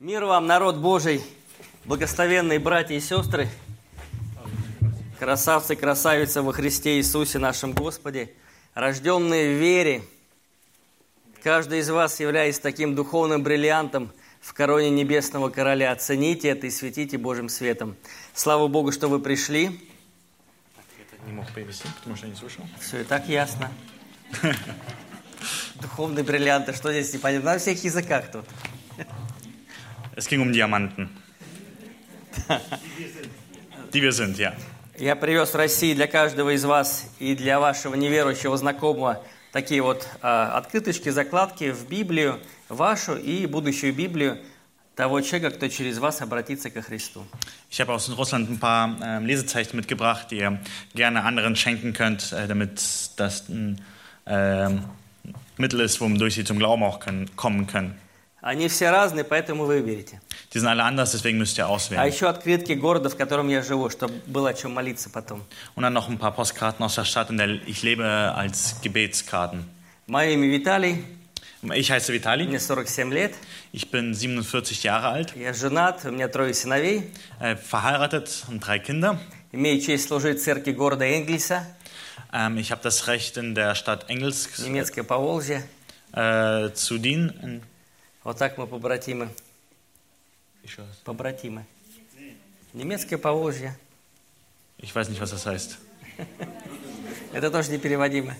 Мир вам, народ Божий, благословенные братья и сестры, красавцы, красавицы во Христе Иисусе нашем Господе, рожденные в вере. Каждый из вас, являясь таким духовным бриллиантом в короне Небесного Короля, оцените это и светите Божьим светом. Слава Богу, что вы пришли. Не мог перевести, потому что я не слышал. Все и так ясно. Духовные бриллианты, что здесь непонятно? На всех языках тут. Es ging um Diamanten. Die wir sind, ja. Я привез в России для каждого из вас и для вашего неверующего знакомого такие вот а, открыточки, закладки в Библию, вашу и будущую Библию того человека, кто через вас обратится ко Христу. Ich habe aus Russland ein paar ähm, Lesezeichen mitgebracht, die ihr gerne anderen schenken könnt, äh, damit das ein ähm, Mittel ist, wodurch sie zum Glauben auch können, kommen können. Они все разные, поэтому выберите. Die sind alle anders, deswegen müsst ihr А auswählen. еще открытки города, в котором я живу, чтобы было о чем молиться потом. Und dann noch ein paar Postkarten aus der Stadt, in der ich lebe, als Gebetskarten. Мое имя Виталий, Ich heiße Vitali, мне 47 лет, ich bin 47 Jahre alt, я женат, у меня трое сыновей, äh, verheiratet und drei Kinder. имею честь служить в церкви города Энгельса, Ähm, ich habe das Recht, in der Stadt Engels немецкое Поволжье. äh, zu dienen. Вот так мы побратимы. Побратимы. Немецкое Поволжье. Ich weiß nicht, was das heißt. Это тоже непереводимо.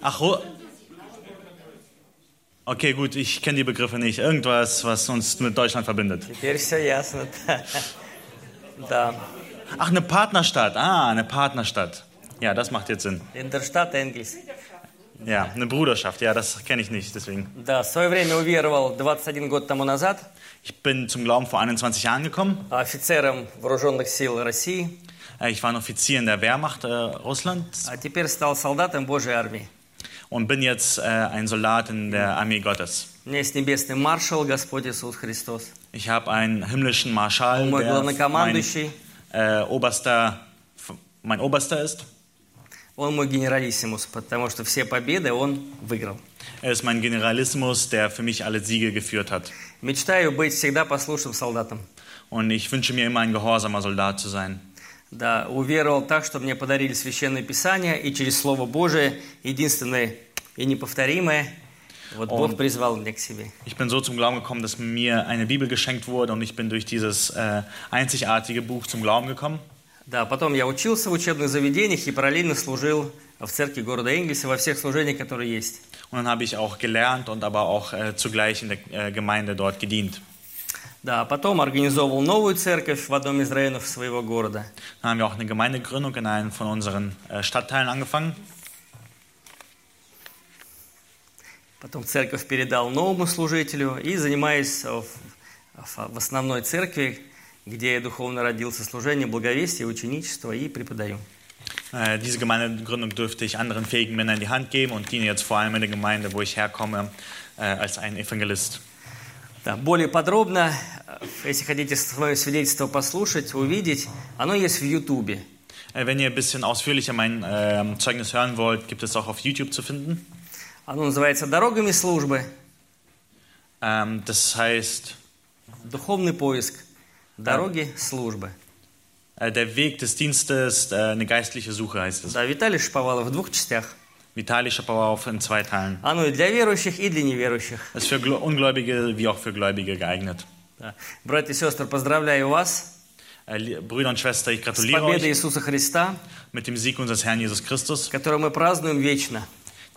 Ach, Ru Okay, gut, ich kenne die Begriffe nicht. Irgendwas, was uns mit Deutschland verbindet. Теперь все ясно. Да. Ach, eine Partnerstadt. Ah, eine Partnerstadt. Ja, das macht jetzt Sinn. Интерштадт Энгельс. Ja, eine Bruderschaft. Ja, das kenne ich nicht, deswegen. Да, в свое время уверовал 21 год тому назад Ich bin zum Glauben vor 21 Jahren gekommen. офицером вооруженных сил России, Äh, Ich war ein Offizier in der Wehrmacht äh, Russlands а теперь стал солдатом Божьей армии. und bin jetzt äh, ein Soldat in der Armee Gottes. У меня есть небесный маршал, Господь Иисус Христос. Ich habe einen himmlischen Marschall, Он мой der mein главнокомандующий, äh, Oberster, mein Oberster ist. Он мой генералиссимус, потому что все победы он выиграл. Er ist mein Generalismus, der für mich alle Siege geführt hat. Мечтаю быть всегда послушным солдатом. Und ich wünsche mir immer ein gehorsamer Soldat zu sein. Да, уверовал так, что мне подарили Священное Писание, и через Слово Божие, единственное и неповторимое, вот Он- Бог призвал меня к себе. Ich bin so zum Glauben gekommen, dass mir eine Bibel geschenkt wurde und ich bin durch dieses äh, einzigartige Buch zum Glauben gekommen. Да, потом я учился в учебных заведениях и параллельно служил в церкви города Энгельса во всех служениях, которые есть. Und dann habe ich auch gelernt und aber auch äh, zugleich in der äh, Gemeinde dort gedient. Да, потом организовывал новую церковь в одном из районов своего города. Dann haben wir auch eine Gemeindegründung in einem von unseren äh, Stadtteilen angefangen. Потом церковь передал новому служителю и занимаюсь в, в- в основной церкви, где я духовно родился, служение, благовестие, ученичество и преподаю. Äh, diese Gemeindegründung dürfte ich anderen fähigen Männern in die Hand geben und diene jetzt vor allem in der Gemeinde, wo ich herkomme, äh, als ein Evangelist. Да, более подробно, э, если хотите свое свидетельство послушать, увидеть, оно есть в Ютубе. Äh, wenn ihr ein bisschen ausführlicher mein ähm, Zeugnis hören wollt, gibt es auch auf YouTube zu finden. Оно называется «Дорогами службы. Ähm, das heißt, Духовный поиск. Дороги службы». äh, der Weg des Dienstes, äh, eine geistliche Suche heißt es. Да, Виталий Шповалов в двух частях. Vitali Schapauer in zwei Teilen. Оно и для верующих, и для неверующих. Ist für Gl- Ungläubige wie auch für Gläubige geeignet. Да. Братья и сестры, поздравляю вас Äh, Brüder und Schwestern, ich gratuliere euch Иисуса Христа, mit dem Sieg unseres Herrn Jesus Christus, который мы празднуем вечно.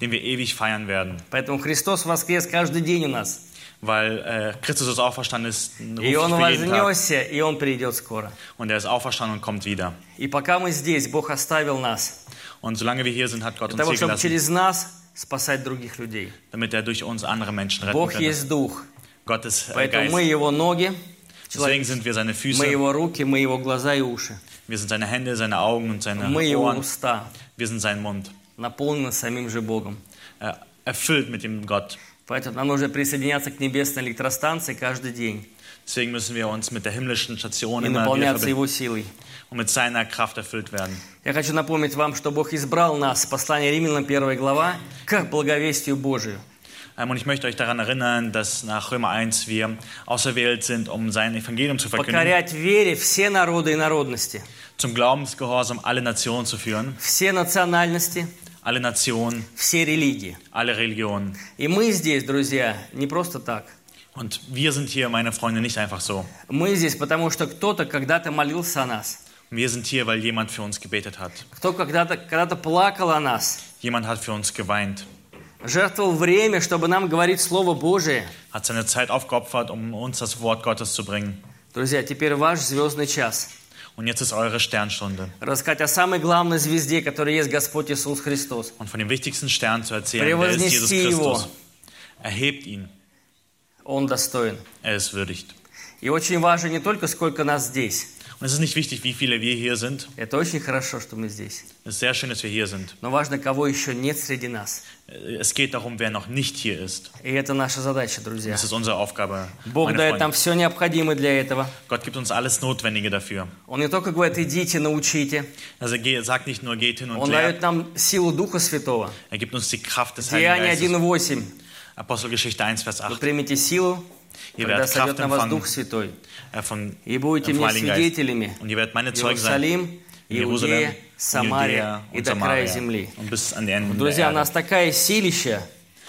den wir ewig feiern werden. Поэтому Христос воскрес каждый день у нас. Weil äh, Christus ist auferstanden ist, ruft И Он für jeden Tag. вознесся, и Он придет скоро. Und er ist auferstanden und kommt wieder. И пока мы здесь, Бог оставил нас, Und solange wir hier sind, hat Gott для uns того, hier чтобы gelassen, через нас спасать других людей. damit er durch uns andere Menschen retten Бог könnte. есть Дух, Gott ist äh, поэтому мы Geist. Его ноги, Deswegen sind wir seine мы Füße, Его руки, мы Его глаза и уши. wir sind seine Hände, seine Augen und seine Мы Его Ohren. уста, Wir sind sein Mund. наполнены самим же Богом. Äh, erfüllt mit dem Gott. Поэтому нам нужно присоединяться к небесной электростанции каждый день Deswegen müssen wir uns mit der himmlischen Station и immer wieder наполняться Его силой. und mit seiner Kraft erfüllt werden. Я хочу напомнить вам, что Бог избрал нас, послание Римлянам 1 глава, к благовестию Божию. Ähm, Und ich möchte euch daran erinnern, dass nach Römer 1 wir auserwählt sind, um sein Evangelium zu verkündigen, покорять вере все народы и народности, zum Glaubensgehorsam alle Nationen zu führen, все национальности, alle Nationen, все религии. alle Religionen. И мы здесь, друзья, не просто так. Und wir sind hier, meine Freunde, nicht einfach so. Мы здесь, потому что кто-то когда-то молился о нас. Wir sind hier, weil jemand für uns gebetet hat. Кто когда-то когда плакал о нас. Jemand hat für uns geweint, Жертвовал время, чтобы нам говорить Слово Божие. hat seine Zeit aufgeopfert, um uns das Wort Gottes zu bringen. Друзья, теперь ваш звездный час. Und jetzt ist eure Sternstunde. Рассказать о самой главной звезде, которая есть Господь Иисус Христос. Und von dem wichtigsten Stern zu erzählen, der ist Jesus Превознести его. Christus. Erhebt ihn, Он достоин. er ist würdigt. И очень важно не только сколько нас здесь. Und es ist nicht wichtig, wie viele wir hier sind. Это очень хорошо, что мы здесь. Es ist sehr schön, dass wir hier sind. Но важно, кого еще нет среди нас. Es geht darum, wer noch nicht hier ist. И это наша задача, друзья. Das ist unsere Aufgabe. Бог дает нам все необходимое для этого. Gott gibt uns alles Notwendige dafür. Он не только говорит, идите, научите. Also er sagt nicht nur, geht hin und Он дает нам силу Духа Святого. Er gibt uns die Kraft des Heiligen Деяние Geistes. 1.8. Apostelgeschichte 1, Vers Вы 8. примите силу, Ihr когда werdet сойдет Kraft на вас empfangen Дух Святой. äh, von И будете мне свидетелями Und ihr werdet meine в Zeugen sein. Иерусалим, Jerusalem, Иудея, Самария и до края земли. Друзья, у нас такая силища,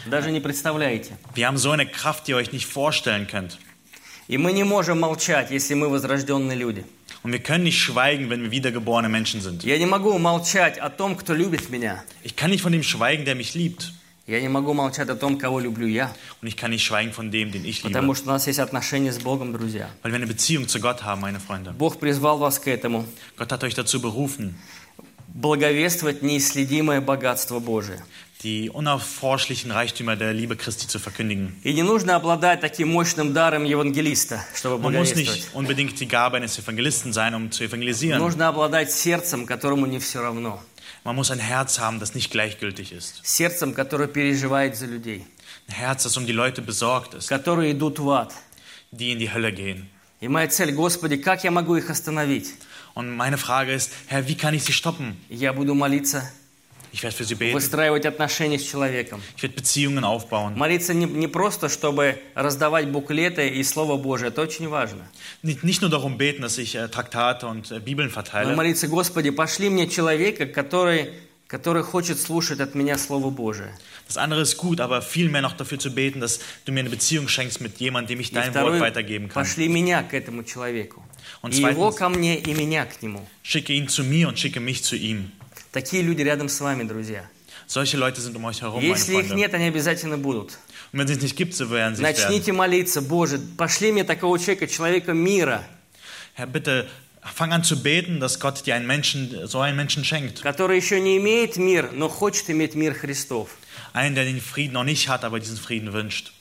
даже не представляете. Wir haben so eine Kraft, die ihr euch nicht vorstellen könnt. И мы не можем молчать, если мы возрожденные люди. Und wir können nicht schweigen, wenn wir wiedergeborene Menschen sind. Я не могу молчать о том, кто любит меня. Ich kann nicht von dem schweigen, der mich liebt. Я не могу молчать о том, кого люблю я. Und ich kann nicht schweigen von dem, den ich liebe. Потому что у нас есть отношения с Богом, друзья. Weil wir eine Beziehung zu Gott haben, meine Freunde. Бог призвал вас к этому. Gott hat euch dazu berufen, Благовествовать неисследимое богатство Божие. die unerforschlichen Reichtümer der Liebe Christi zu verkündigen. И не нужно обладать таким мощным даром евангелиста, чтобы Man muss nicht unbedingt die Gabe eines Evangelisten sein, um zu evangelisieren. Нужно обладать сердцем, которому не все равно. Man muss ein Herz haben, das nicht gleichgültig ist. Сердцем, которое переживает за людей. Ein Herz, das um die Leute besorgt ist, Которые идут в ад. die in die Hölle gehen. И моя цель, Господи, как я могу их остановить? Und meine Frage ist, Herr, wie kann ich sie stoppen? Я буду молиться, Ich werde für sie beten. выстраивать отношения с человеком. Ich werde Beziehungen aufbauen. Молиться не, не просто, чтобы раздавать буклеты и Слово Божие. Это очень важно. Nicht, nicht nur darum beten, dass ich äh, Traktate und äh, Bibeln Но verteile. молиться, Господи, пошли мне человека, который, который хочет слушать от меня Слово Божие. Das andere ist gut, aber vielmehr noch dafür zu beten, dass du mir eine Beziehung schenkst mit jemandem, dem ich dein Wort второй, weitergeben kann. пошли меня к этому человеку. Und И его zweitens, ко мне, и меня к нему. schicke ihn zu mir und schicke mich zu ihm. Такие люди рядом с вами, друзья. Solche Leute sind um euch herum, Если их нет, они обязательно будут. Und wenn es nicht gibt, so werden sie es werden. Начните молиться, Боже, пошли мне такого человека, человека мира, Herr, bitte fang an zu beten, dass Gott dir einen Menschen, so einen Menschen schenkt. который еще не имеет мир, но хочет иметь мир Христов. Einen, der den Frieden noch nicht hat, aber diesen Frieden wünscht.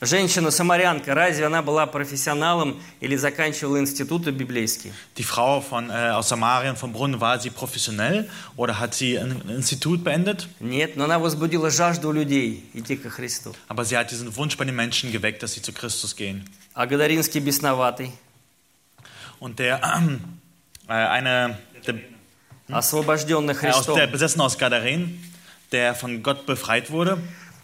Женщина-самарянка, разве она была профессионалом или заканчивала институты библейские? Die Frau von, äh, aus Samarien vom Brunnen, war sie professionell oder hat sie ein Institut beendet? Нет, но она возбудила жажду людей идти ко Христу. Aber sie hat diesen Wunsch bei den Menschen geweckt, dass sie zu Christus gehen. А Гадаринский бесноватый, Und der, äh, eine, der, освобожденный äh, aus, der Христом, Besessen aus Gadarin, der von Gott befreit wurde,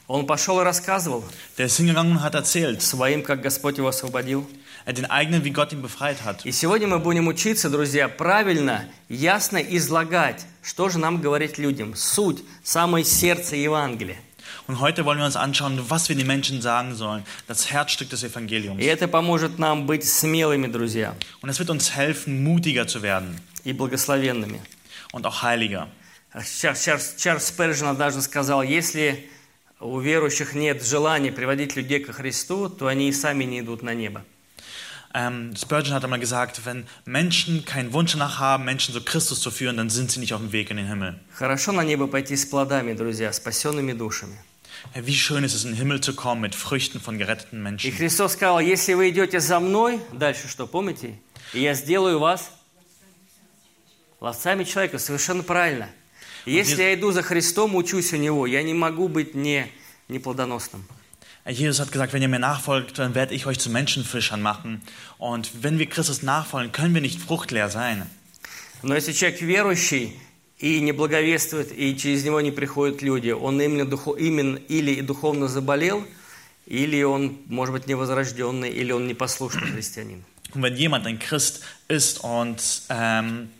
он пошел и рассказывал der ist hingegangen und hat erzählt, своим, как Господь его освободил. äh, den eigenen, wie Gott ihn befreit hat. И сегодня мы будем учиться, друзья, правильно, ясно излагать, что же нам говорить людям, суть, самое сердце Евангелия. Und heute wollen wir uns anschauen, was wir den Menschen sagen sollen. Das Herzstück des Evangeliums. И это поможет нам быть смелыми, друзья, Und es wird uns helfen, mutiger zu werden и благословенными. und auch heiliger. Чарльз, Спержин однажды сказал, если у верующих нет желания приводить людей ко Христу, то они и сами не идут на небо. Ähm, Spurgeon hat einmal gesagt, wenn Menschen keinen Wunsch danach haben, Menschen zu Christus zu führen, dann sind sie nicht auf dem Weg in den Himmel. Хорошо на небо пойти с плодами, друзья, спасенными душами. Wie schön ist es, in den Himmel zu kommen mit Früchten von geretteten И Menschen. Христос сказал, если вы идете за мной, дальше что, помните? И я сделаю вас ловцами человека, совершенно правильно. Если я иду за Христом, учусь у Него, я не могу быть не, не плодоносным. Jesus hat gesagt, wenn ihr mir nachfolgt, dann werde ich euch zu Menschenfischern machen. Und wenn wir Christus nachfolgen, können wir nicht fruchtleer sein. Но если человек верующий и не благовествует, и через него не приходят люди, он именно, духо- именно или духовно заболел, или он, может быть, невозрожденный, или он непослушный христианин. Und wenn jemand ein Christ ist und ähm,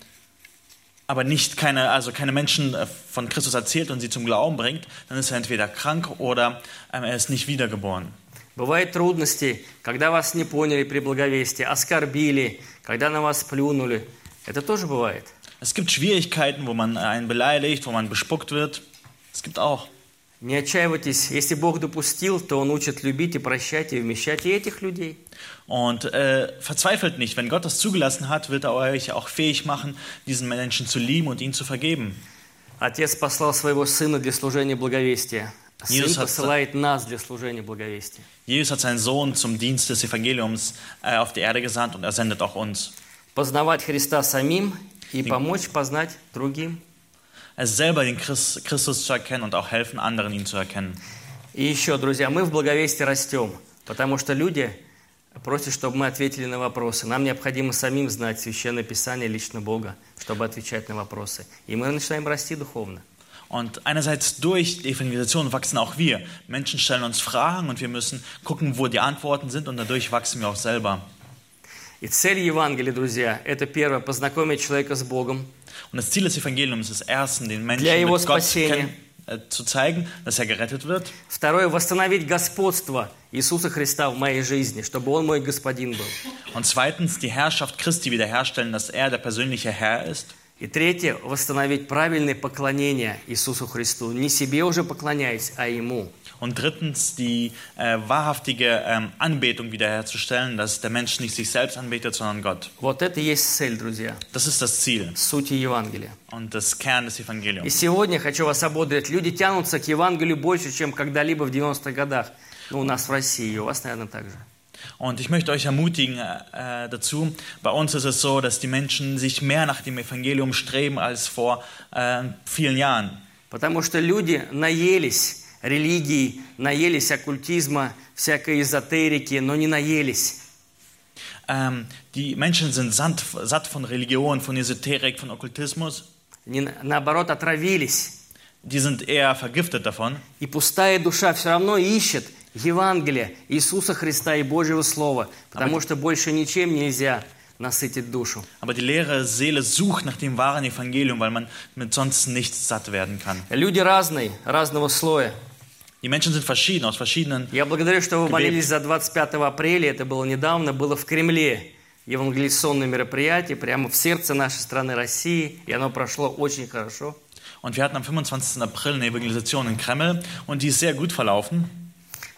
aber nicht keine, also keine Menschen äh, von Christus erzählt und sie zum Glauben bringt, dann ist er entweder krank oder ähm, er ist nicht wiedergeboren. Бывают трудности, когда вас не поняли при благовестии, оскорбили, когда на вас плюнули. Это тоже бывает. Es gibt Schwierigkeiten, wo man einen beleidigt, wo man bespuckt wird. Es gibt auch. Не отчаивайтесь, если Бог допустил, то Он учит любить и прощать и вмещать и этих людей. Und äh, verzweifelt nicht, wenn Gott das zugelassen hat, wird er euch auch fähig machen, diesen Menschen zu lieben und ihnen zu vergeben. Отец послал своего Сына для служения благовестия. Сын отца- посылает нас для служения благовестия. Jesus hat seinen Sohn zum Dienst des Evangeliums äh, auf die Erde gesandt und er sendet auch uns. Познавать Христа самим и помочь познать другим. Es selber den Christ, Christus zu erkennen und auch helfen, anderen ihn zu erkennen. И еще, друзья, мы в благовестии растем, потому что люди просят, чтобы мы ответили на вопросы. Нам необходимо самим знать Священное Писание лично Бога, чтобы отвечать на вопросы. И мы начинаем расти духовно. Und einerseits durch die Evangelisation wachsen auch wir. Menschen stellen uns Fragen und wir müssen gucken, wo die Antworten sind und dadurch wachsen wir auch selber. И цель Евангелия, друзья, это первое, познакомить человека с Богом, Und das Ziel des Evangeliums ist erstens, den Menschen Для его mit Gott спасения. kenn, äh, zu zeigen, dass er gerettet wird. Второе, восстановить господство Иисуса Христа в моей жизни, чтобы Он мой господин был. Und zweitens, die Herrschaft Christi wiederherstellen, dass er der persönliche Herr ist. И третье, восстановить правильное поклонение Иисусу Христу. Не себе уже поклоняясь, а Ему. Und drittens, die äh, wahrhaftige ähm, Anbetung wiederherzustellen, dass der Mensch nicht sich selbst anbetet, sondern Gott. Вот это и есть цель, друзья, Das ist das Ziel сути Евангелия. und das Kern des И Evangeliums. сегодня хочу вас ободрить. Люди тянутся к Евангелию больше, чем когда-либо в 90-х годах. Ну, у нас в России, и у вас, наверное, так же. Und ich möchte euch ermutigen äh, dazu. Bei uns ist es so, dass die Menschen sich mehr nach dem Evangelium streben als vor äh, vielen Jahren. Потому что люди наелись религии, наелись оккультизма, всякой эзотерики, но не наелись Ähm, die Menschen sind satt, satt von Religion, von Esoterik, von Okkultismus. не, наоборот, отравились. Die sind eher vergiftet davon. И пустая душа все равно ищет Евангелие Иисуса Христа и Божьего Слова, потому что больше ничем нельзя насытить душу. Aber die leere Seele sucht nach dem wahren Evangelium, weil man mit sonst nichts satt werden kann. Люди разные, разного слоя. Die Menschen sind verschieden, aus verschiedenen. Я благодарю, что вы Gebet. молились за 25 апреля, это было недавно, было в Кремле. Евангелизационное мероприятие прямо в сердце нашей страны России, и оно прошло очень хорошо. Und wir hatten am 25. April eine Evangelisation in Kreml und die ist sehr gut verlaufen.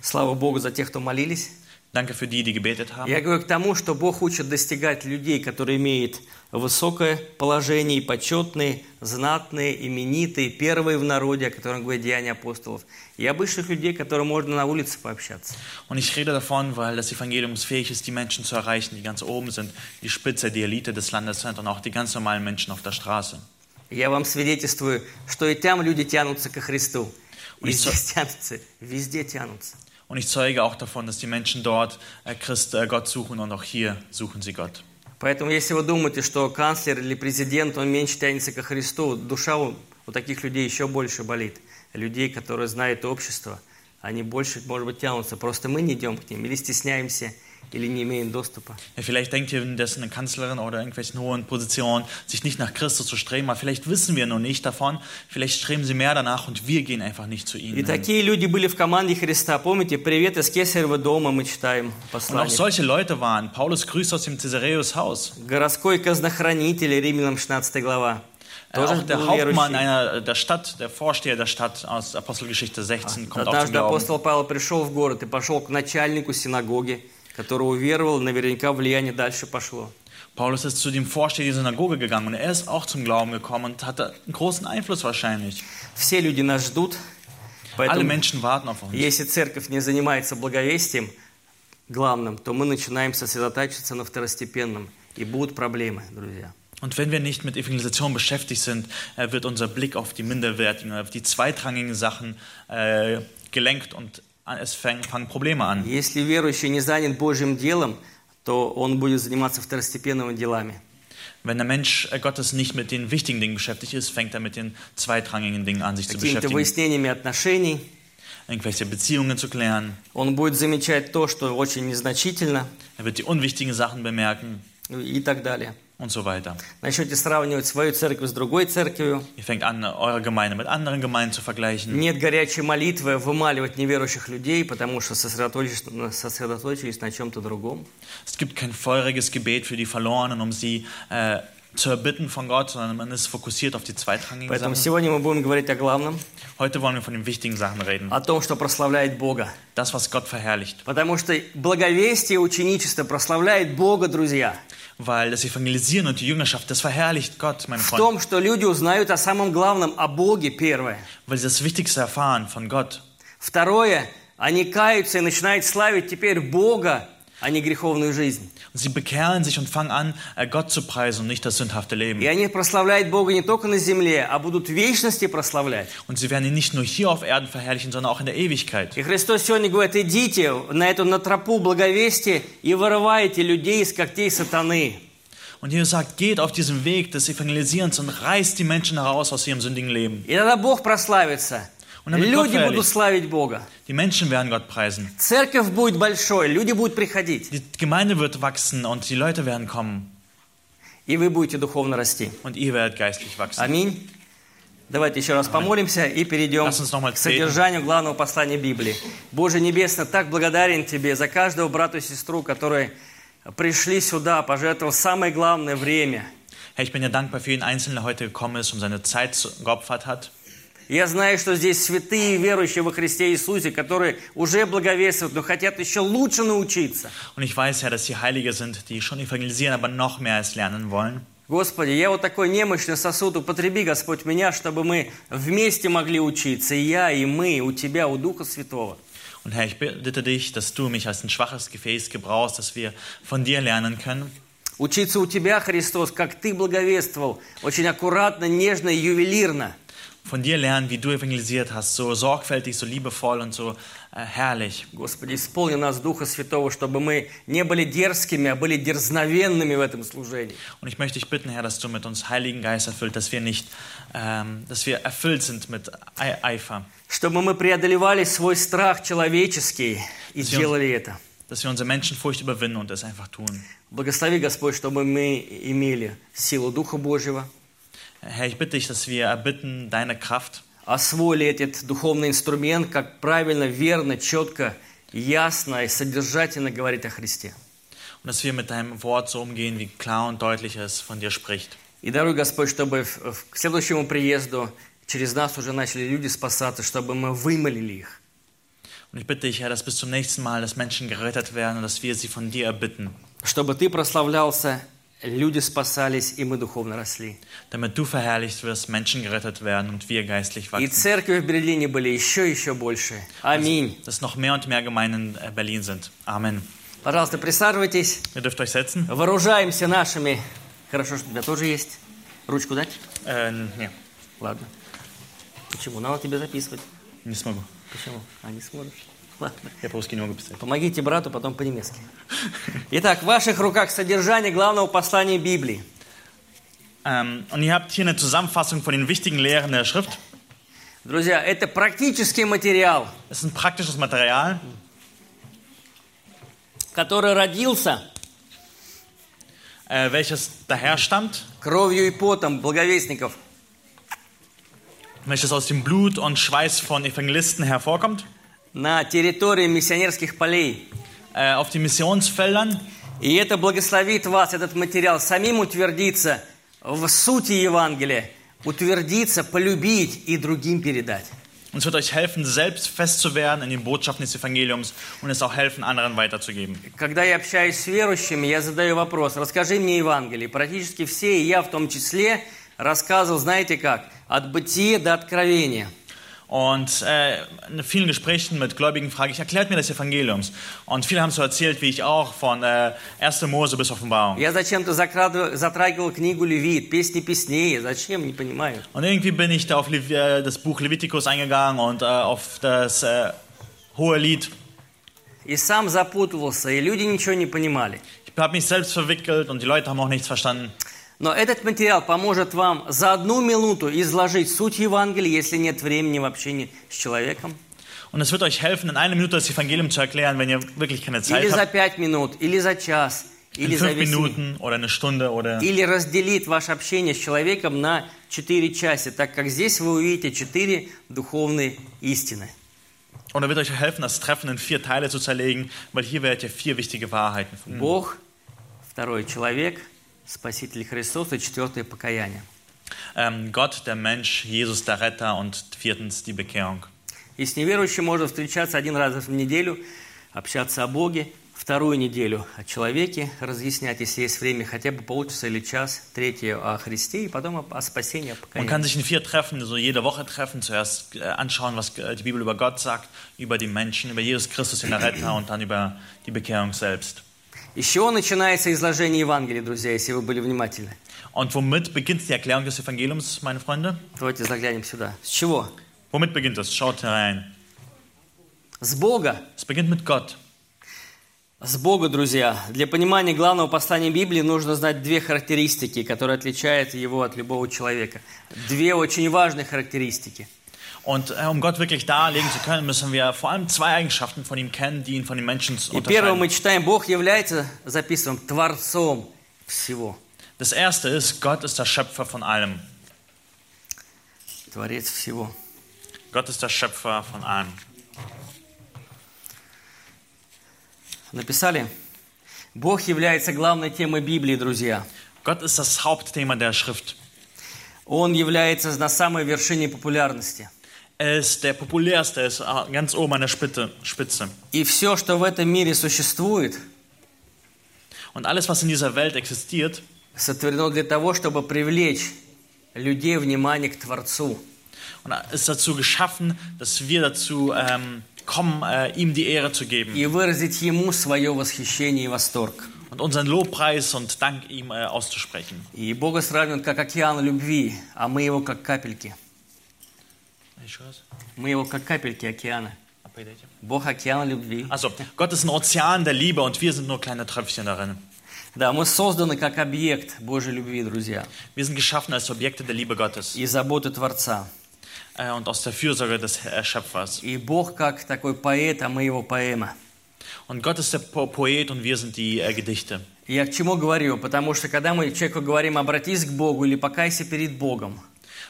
Слава Богу за тех, кто молились. Danke für die, die gebetet haben. Я говорю к тому, что Бог учит достигать людей, которые имеют высокое положение, почетные, знатные, именитые, первые в народе, о котором говорит Деяния апостолов, и обычных людей, которым можно на улице пообщаться. Und ich rede davon, weil das Evangelium fähig ist, die Menschen zu erreichen, die ganz oben sind, die Spitze, die Elite des Landes sind und auch die ganz normalen Menschen auf der Straße. Я вам свидетельствую, что и там люди тянутся ко Христу. И здесь тянутся, везде тянутся. Und ich zeuge auch davon, dass die Menschen dort äh, Christ, äh, Gott suchen und auch hier suchen sie Gott. Поэтому, если вы думаете, что канцлер или президент, он меньше тянется ко Христу, душа у, у таких людей еще больше болит. Людей, которые знают общество, они больше, может быть, тянутся. Просто мы не идем к ним, или стесняемся, или не имеем доступа. Ja, vielleicht denkt ihr, dass eine Kanzlerin oder irgendwelchen hohen Positionen sich nicht nach Christus zu streben, aber vielleicht wissen wir noch nicht davon, vielleicht streben sie mehr danach und wir gehen einfach nicht zu И ihnen. hin. такие люди были в команде Христа. Помните, привет из Кесарева дома мы читаем Und auch послание. solche Leute waren. Paulus grüßt aus dem Caesareus Haus. Городской казнохранитель, Римлянам 16 глава. Äh, Тоже auch der был Hauptmann верующий. einer, der Stadt, der Vorsteher der Stadt aus Apostelgeschichte 16 kommt auch zum Однажды Glauben. апостол Павел пришел в город и пошел к начальнику синагоги, который уверовал, наверняка влияние дальше пошло. Paulus ist zu dem Vorsteher der Synagoge gegangen und er ist auch zum Glauben gekommen und hatte einen großen Einfluss wahrscheinlich. Все люди нас ждут, Alle поэтому Menschen warten auf uns. если церковь не занимается благовестием главным, то мы начинаем сосредотачиваться на второстепенном, и будут проблемы, друзья. Und wenn wir nicht mit Evangelisation beschäftigt sind, äh, wird unser Blick auf die minderwertigen, auf die zweitrangigen Sachen äh, gelenkt und es fang, fangen Probleme an. Если верующий не занят Божьим делом, то он будет заниматься второстепенными делами. Wenn der Mensch äh, Gottes nicht mit den wichtigen Dingen beschäftigt ist, fängt er mit den zweitrangigen Dingen an, sich zu какими-то beschäftigen. выяснениями отношений. Irgendwelche Beziehungen zu klären. Он будет замечать то, что очень незначительно Er wird die unwichtigen Sachen bemerken и так далее. Und so weiter. Начнете сравнивать свою церковь с другой церковью. Ihr fängt an, eure Gemeinde mit anderen Gemeinden zu vergleichen. Нет горячей молитвы вымаливать неверующих людей, потому что сосредоточились, сосредоточились на чем-то другом. Es gibt kein feuriges Gebet für die Verlorenen, um sie äh, zu erbitten von Gott, sondern man ist fokussiert auf die zweitrangigen Поэтому Sachen. сегодня мы будем говорить о главном, Heute wollen wir von den wichtigen Sachen reden. о том, что прославляет Бога. Das, was Gott verherrlicht. Потому что благовестие и ученичество прославляет Бога, друзья. Weil das Evangelisieren und die Jüngerschaft, das verherrlicht Gott, meine В Freunde. том, что люди узнают о самом главном, о Боге, первое. Weil sie das Wichtigste erfahren von Gott. Второе, они каются и начинают славить теперь Бога, а не греховную жизнь. Und sie bekehren sich und fangen an, äh, Gott zu preisen und nicht das sündhafte Leben. И они прославляют Бога не только на земле, а будут в вечности прославлять. Und sie werden ihn nicht nur hier auf Erden verherrlichen, sondern auch in der Ewigkeit. И Христос сегодня говорит, идите на эту на тропу благовестия и вырывайте людей из когтей сатаны. Und Jesus sagt, geht auf diesen Weg des Evangelisierens und reißt die Menschen heraus aus ihrem sündigen Leben. И тогда Бог прославится. Люди будут славить Бога. Die Menschen werden Gott preisen. Церковь будет большой, люди будут приходить. Die Gemeinde wird wachsen und die Leute werden kommen. И вы будете духовно расти. Und ihr werdet geistlich wachsen. Аминь. Давайте еще раз помолимся и перейдем к содержанию главного послания Библии. Боже Небесно, так благодарен Тебе за каждого брата и сестру, которые пришли сюда, пожертвовав самое главное время. Herr, ich bin dir dankbar für jeden Einzelnen, der heute gekommen ist und seine Zeit geopfert hat. Я знаю, что здесь святые, верующие во Христе Иисусе, которые уже благовествуют, но хотят еще лучше научиться. Und ich weiß, Herr, dass sie Heilige sind, die schon evangelisieren, aber noch mehr als lernen wollen. Господи, я вот такой немощный сосуд, употреби, Господь, меня, чтобы мы вместе могли учиться, и я, и мы, у Тебя, у Духа Святого. Und Herr, ich bitte dich, dass du mich als ein schwaches Gefäß gebrauchst, dass wir von dir lernen können. Учиться у Тебя, Христос, как Ты благовествовал, очень аккуратно, нежно и ювелирно. Von dir lernen, wie du evangelisiert hast, so sorgfältig, so liebevoll und so äh, herrlich. Господи, исполни нас Духа Святого, чтобы мы не были дерзкими, а были дерзновенными в этом служении. Und ich möchte dich bitten, Herr, dass du mit uns Heiligen Geist erfüllt, dass wir nicht, ähm, dass wir erfüllt sind mit Ei- Eifer, Чтобы мы преодолевали свой страх человеческий и Всё. делали это. dass wir unsere Menschenfurcht überwinden und es einfach tun. Благослови, Господь, чтобы мы имели силу Духа Божьего, Herr, ich bitte dich, dass wir erbitten deine Kraft, освоили этот духовный инструмент, как правильно, верно, четко, ясно и содержательно говорить о Христе. und dass wir mit deinem Wort so umgehen, wie klar und deutlich es von dir spricht. И даруй, Господь, чтобы к следующему приезду через нас уже начали люди спасаться, чтобы мы вымолили их. Und ich bitte dich, Herr, dass bis zum nächsten Mal, dass Menschen gerettet werden und dass wir sie von dir erbitten, Чтобы Ты прославлялся, люди спасались, и мы духовно росли. damit du verherrlicht wirst, Menschen gerettet werden und wir geistlich И wachsen. церкви в Берлине были еще и еще больше. Аминь. Dass noch mehr und mehr Gemeinden in Berlin sind. Amen. Пожалуйста, присаживайтесь. Ihr dürft euch setzen. Вооружаемся нашими. Хорошо, что у тебя тоже есть. Ручку дать? Äh, nee, Ладно. Почему? Надо тебе записывать. не смогу. Почему? А, не сможешь? Ладно. Я по-русски не могу писать. Помогите брату, потом по-немецки. Итак, в ваших руках содержание главного послания Библии. Ähm, und ihr habt hier eine Zusammenfassung von den wichtigen Lehren der Schrift. Друзья, это практический материал, Das ist ein praktisches Material, который родился äh, welches daher stammt, кровью и потом благовестников. welches aus dem Blut und Schweiß von Evangelisten hervorkommt, на территории миссионерских полей. äh, auf den Missionsfeldern. И это благословит вас, этот материал, самим утвердиться в сути Евангелия, утвердиться, полюбить и другим передать. Und es wird euch helfen, selbst fest zu werden in den Botschaften des Evangeliums und es auch helfen, anderen weiterzugeben. Когда я общаюсь с верующими, я задаю вопрос, расскажи мне Евангелие. Практически все, и я в том числе, рассказывал, знаете как, от бытия до откровения. Und äh, in vielen Gesprächen mit Gläubigen frage ich, erklärt mir das Evangeliums. Und viele haben so erzählt, wie ich auch, von äh, 1. Mose bis Offenbarung. Я зачем-то закрадывал- затрагивал книгу Левит, песни песней, зачем, не понимаю. Und irgendwie bin ich da auf Lev äh, das Buch Levitikus eingegangen und äh, auf das äh, hohe Lied. И сам запутывался, и люди ничего не понимали. Ich habe mich selbst verwickelt und die Leute haben auch nichts verstanden. Но этот материал поможет вам за одну минуту изложить суть Евангелия, если нет времени в общении с человеком. Und es wird euch helfen, in einer Minute das Evangelium zu erklären, wenn ihr wirklich keine Zeit Или за habt. пять минут, или за час, или In за fünf весь. Minuten oder eine Stunde oder Или разделит ваше общение с человеком на четыре части, так как здесь вы увидите четыре духовные истины. Oder wird euch helfen, das Treffen in vier Teile zu zerlegen, weil hier werdet ihr vier wichtige Wahrheiten finden. Бог, второй человек, Спаситель Христос и четвертое покаяние. Ähm, Gott, der Mensch, Jesus, der Retter und viertens die Bekehrung. И с неверующим можно встречаться один раз в неделю, общаться о Боге, вторую неделю о человеке, разъяснять, если есть время, хотя бы полчаса или час, третье о Христе, и потом о, спасении, о Man покаянии. kann sich in vier Treffen, so jede Woche treffen, zuerst äh, anschauen, was äh, die Bibel über Gott sagt, über die Menschen, über Jesus Christus, den Retter und dann über die Bekehrung selbst. Из чего начинается изложение Евангелия, друзья, если вы были внимательны? Und womit beginnt die Erklärung des Evangeliums, meine Freunde? Давайте заглянем сюда. С чего? Womit beginnt es? Schaut herein. С Бога. Es beginnt mit Gott. С Бога, друзья. Для понимания главного послания Библии нужно знать две характеристики, которые отличают его от любого человека. Две очень важные характеристики. Und äh, um Gott wirklich darlegen zu können, müssen wir vor allem zwei Eigenschaften von ihm kennen, die ihn von den Menschen И первое мы unterscheiden. читаем, Бог является, записываем, Творцом всего. Das erste ist, Gott ist der Schöpfer von allem. Творец всего. Gott ist der Schöpfer von allem. Написали? Бог является главной темой Библии, друзья. Gott ist das Hauptthema der Schrift. Он является на самой вершине популярности. Er ist der populärste, er ist äh, ganz oben an der Spitze. Spitze. И все, что в этом мире существует, Und alles, was in dieser Welt existiert, сотворено для того, чтобы привлечь людей внимание к Творцу. und ist dazu geschaffen, dass wir dazu ähm, kommen, äh, ihm die Ehre zu geben и выразить Ему свое восхищение и восторг. und unseren Lobpreis und Dank ihm äh, auszusprechen. И Бога сравнивают как океан любви, а мы Его как капельки. Мы Его как капельки океана. Бог океан любви. Also, Gott ist ein Ozean der Liebe und wir sind nur kleine Tröpfchen darin. Да, мы созданы как объект Божьей любви, друзья, Wir sind geschaffen als Objekte der Liebe Gottes и заботы Творца. äh, und aus der Fürsorge des Schöpfers. И Бог как такой поэт, а мы Его поэма. Und Gott ist der po Poet und wir sind die äh, Gedichte. Я к чему говорю? Потому что когда мы человеку говорим «обратись к Богу» или «покайся перед Богом»,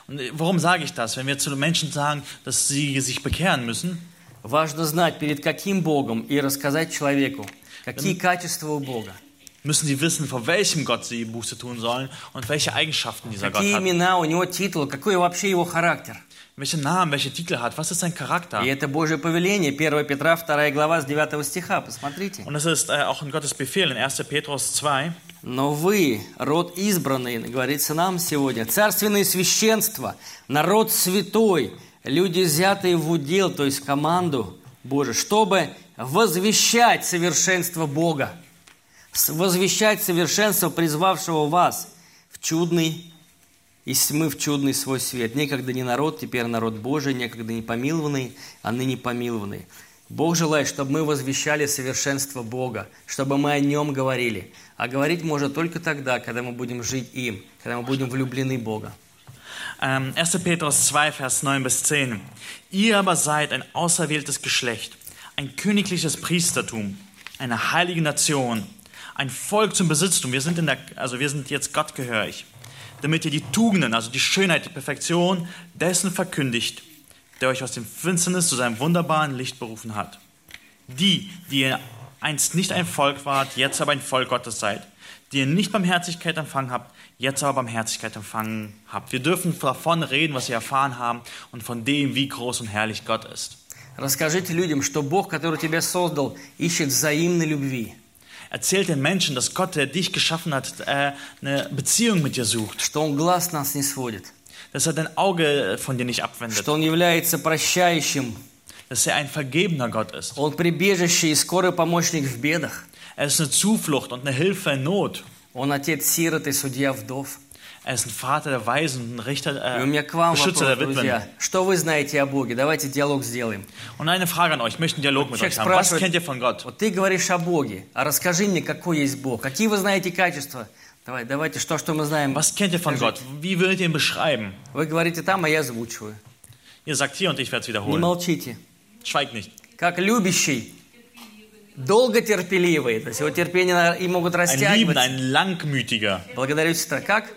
Und äh, warum sage ich das? Wenn wir zu den Menschen sagen, dass sie sich bekehren müssen, важно знать, перед каким Богом, и рассказать человеку, какие качества у Бога, müssen sie wissen, vor welchem Gott sie Buße tun sollen und welche Eigenschaften dieser Gott какие hat. имена у Него, титулы, какой вообще Его характер. Welche Namen, welche Titel hat, was ist sein Charakter? И это Божье повеление, 1 Петра, 2 глава, с 9 стиха, посмотрите. Und das ist äh, auch in Gottes Befehl in 1. Petrus 2. Но вы, род избранный, говорится нам сегодня, царственное священство, народ святой, люди, взятые в удел, то есть команду Божию, чтобы возвещать совершенство Бога, возвещать совершенство призвавшего вас в чудный из тьмы в чудный свой свет. Некогда не народ, теперь народ Божий, некогда не помилованный, а ныне помилованный. Бог желает, чтобы мы возвещали совершенство Бога, чтобы мы о Нем говорили. А говорить можно только тогда, когда мы будем жить им, когда мы будем влюблены в Бога. Ähm, 1. Petrus 2, Vers 9 bis 10. Ihr aber seid ein auserwähltes Geschlecht, ein königliches Priestertum, eine heilige Nation, ein Volk zum Besitztum. Wir sind, in der, also wir sind jetzt Gott gehörig, damit ihr die Tugenden, also die Schönheit, die Perfektion dessen verkündigt, der euch aus dem Finsternis zu seinem wunderbaren Licht berufen hat. Die, die ihr einst nicht ein Volk wart, jetzt aber ein Volk Gottes seid, die ihr nicht Barmherzigkeit empfangen habt, jetzt aber Barmherzigkeit empfangen habt. Wir dürfen davon reden, was wir erfahren haben und von dem, wie groß und herrlich Gott ist. Расскажите людям, что Бог, который тебя создал, ищет взаимной любви, Erzählt den Menschen, dass Gott, der dich geschaffen hat, äh, eine Beziehung mit dir sucht, что Он глаз нас не сводит, dass er dein Auge von dir nicht abwendet, что Он является прощающим, dass er ein vergebener Gott ist. Он прибежище и скорый помощник в бедах, Er ist eine Zuflucht und eine Hilfe in Not. Он отец сирот и судья вдов. Er ist ein Vater der Weisen ein Richter, И у меня äh, к вам Beschützer вопрос, der Witwen. друзья. Что вы знаете о Боге? Давайте диалог сделаем. Und eine Frage an euch, ich möchte einen Dialog mit euch haben. Was kennt ihr von Gott? вот ты говоришь о Боге, а расскажи мне, какой есть Бог. Какие вы знаете качества Давай, давайте, что, что мы знаем? Was kennt ihr von Gott? Wie würdet ihr ihn beschreiben? Вы говорите там, а я озвучиваю. Ihr sagt hier und ich werde es Не wiederholen. молчите. Schweigt nicht. Как любящий, долго терпеливый. То есть его терпение и могут Ein растягивать. Liebender, ein Langmütiger, Благодарю, сестра. Как?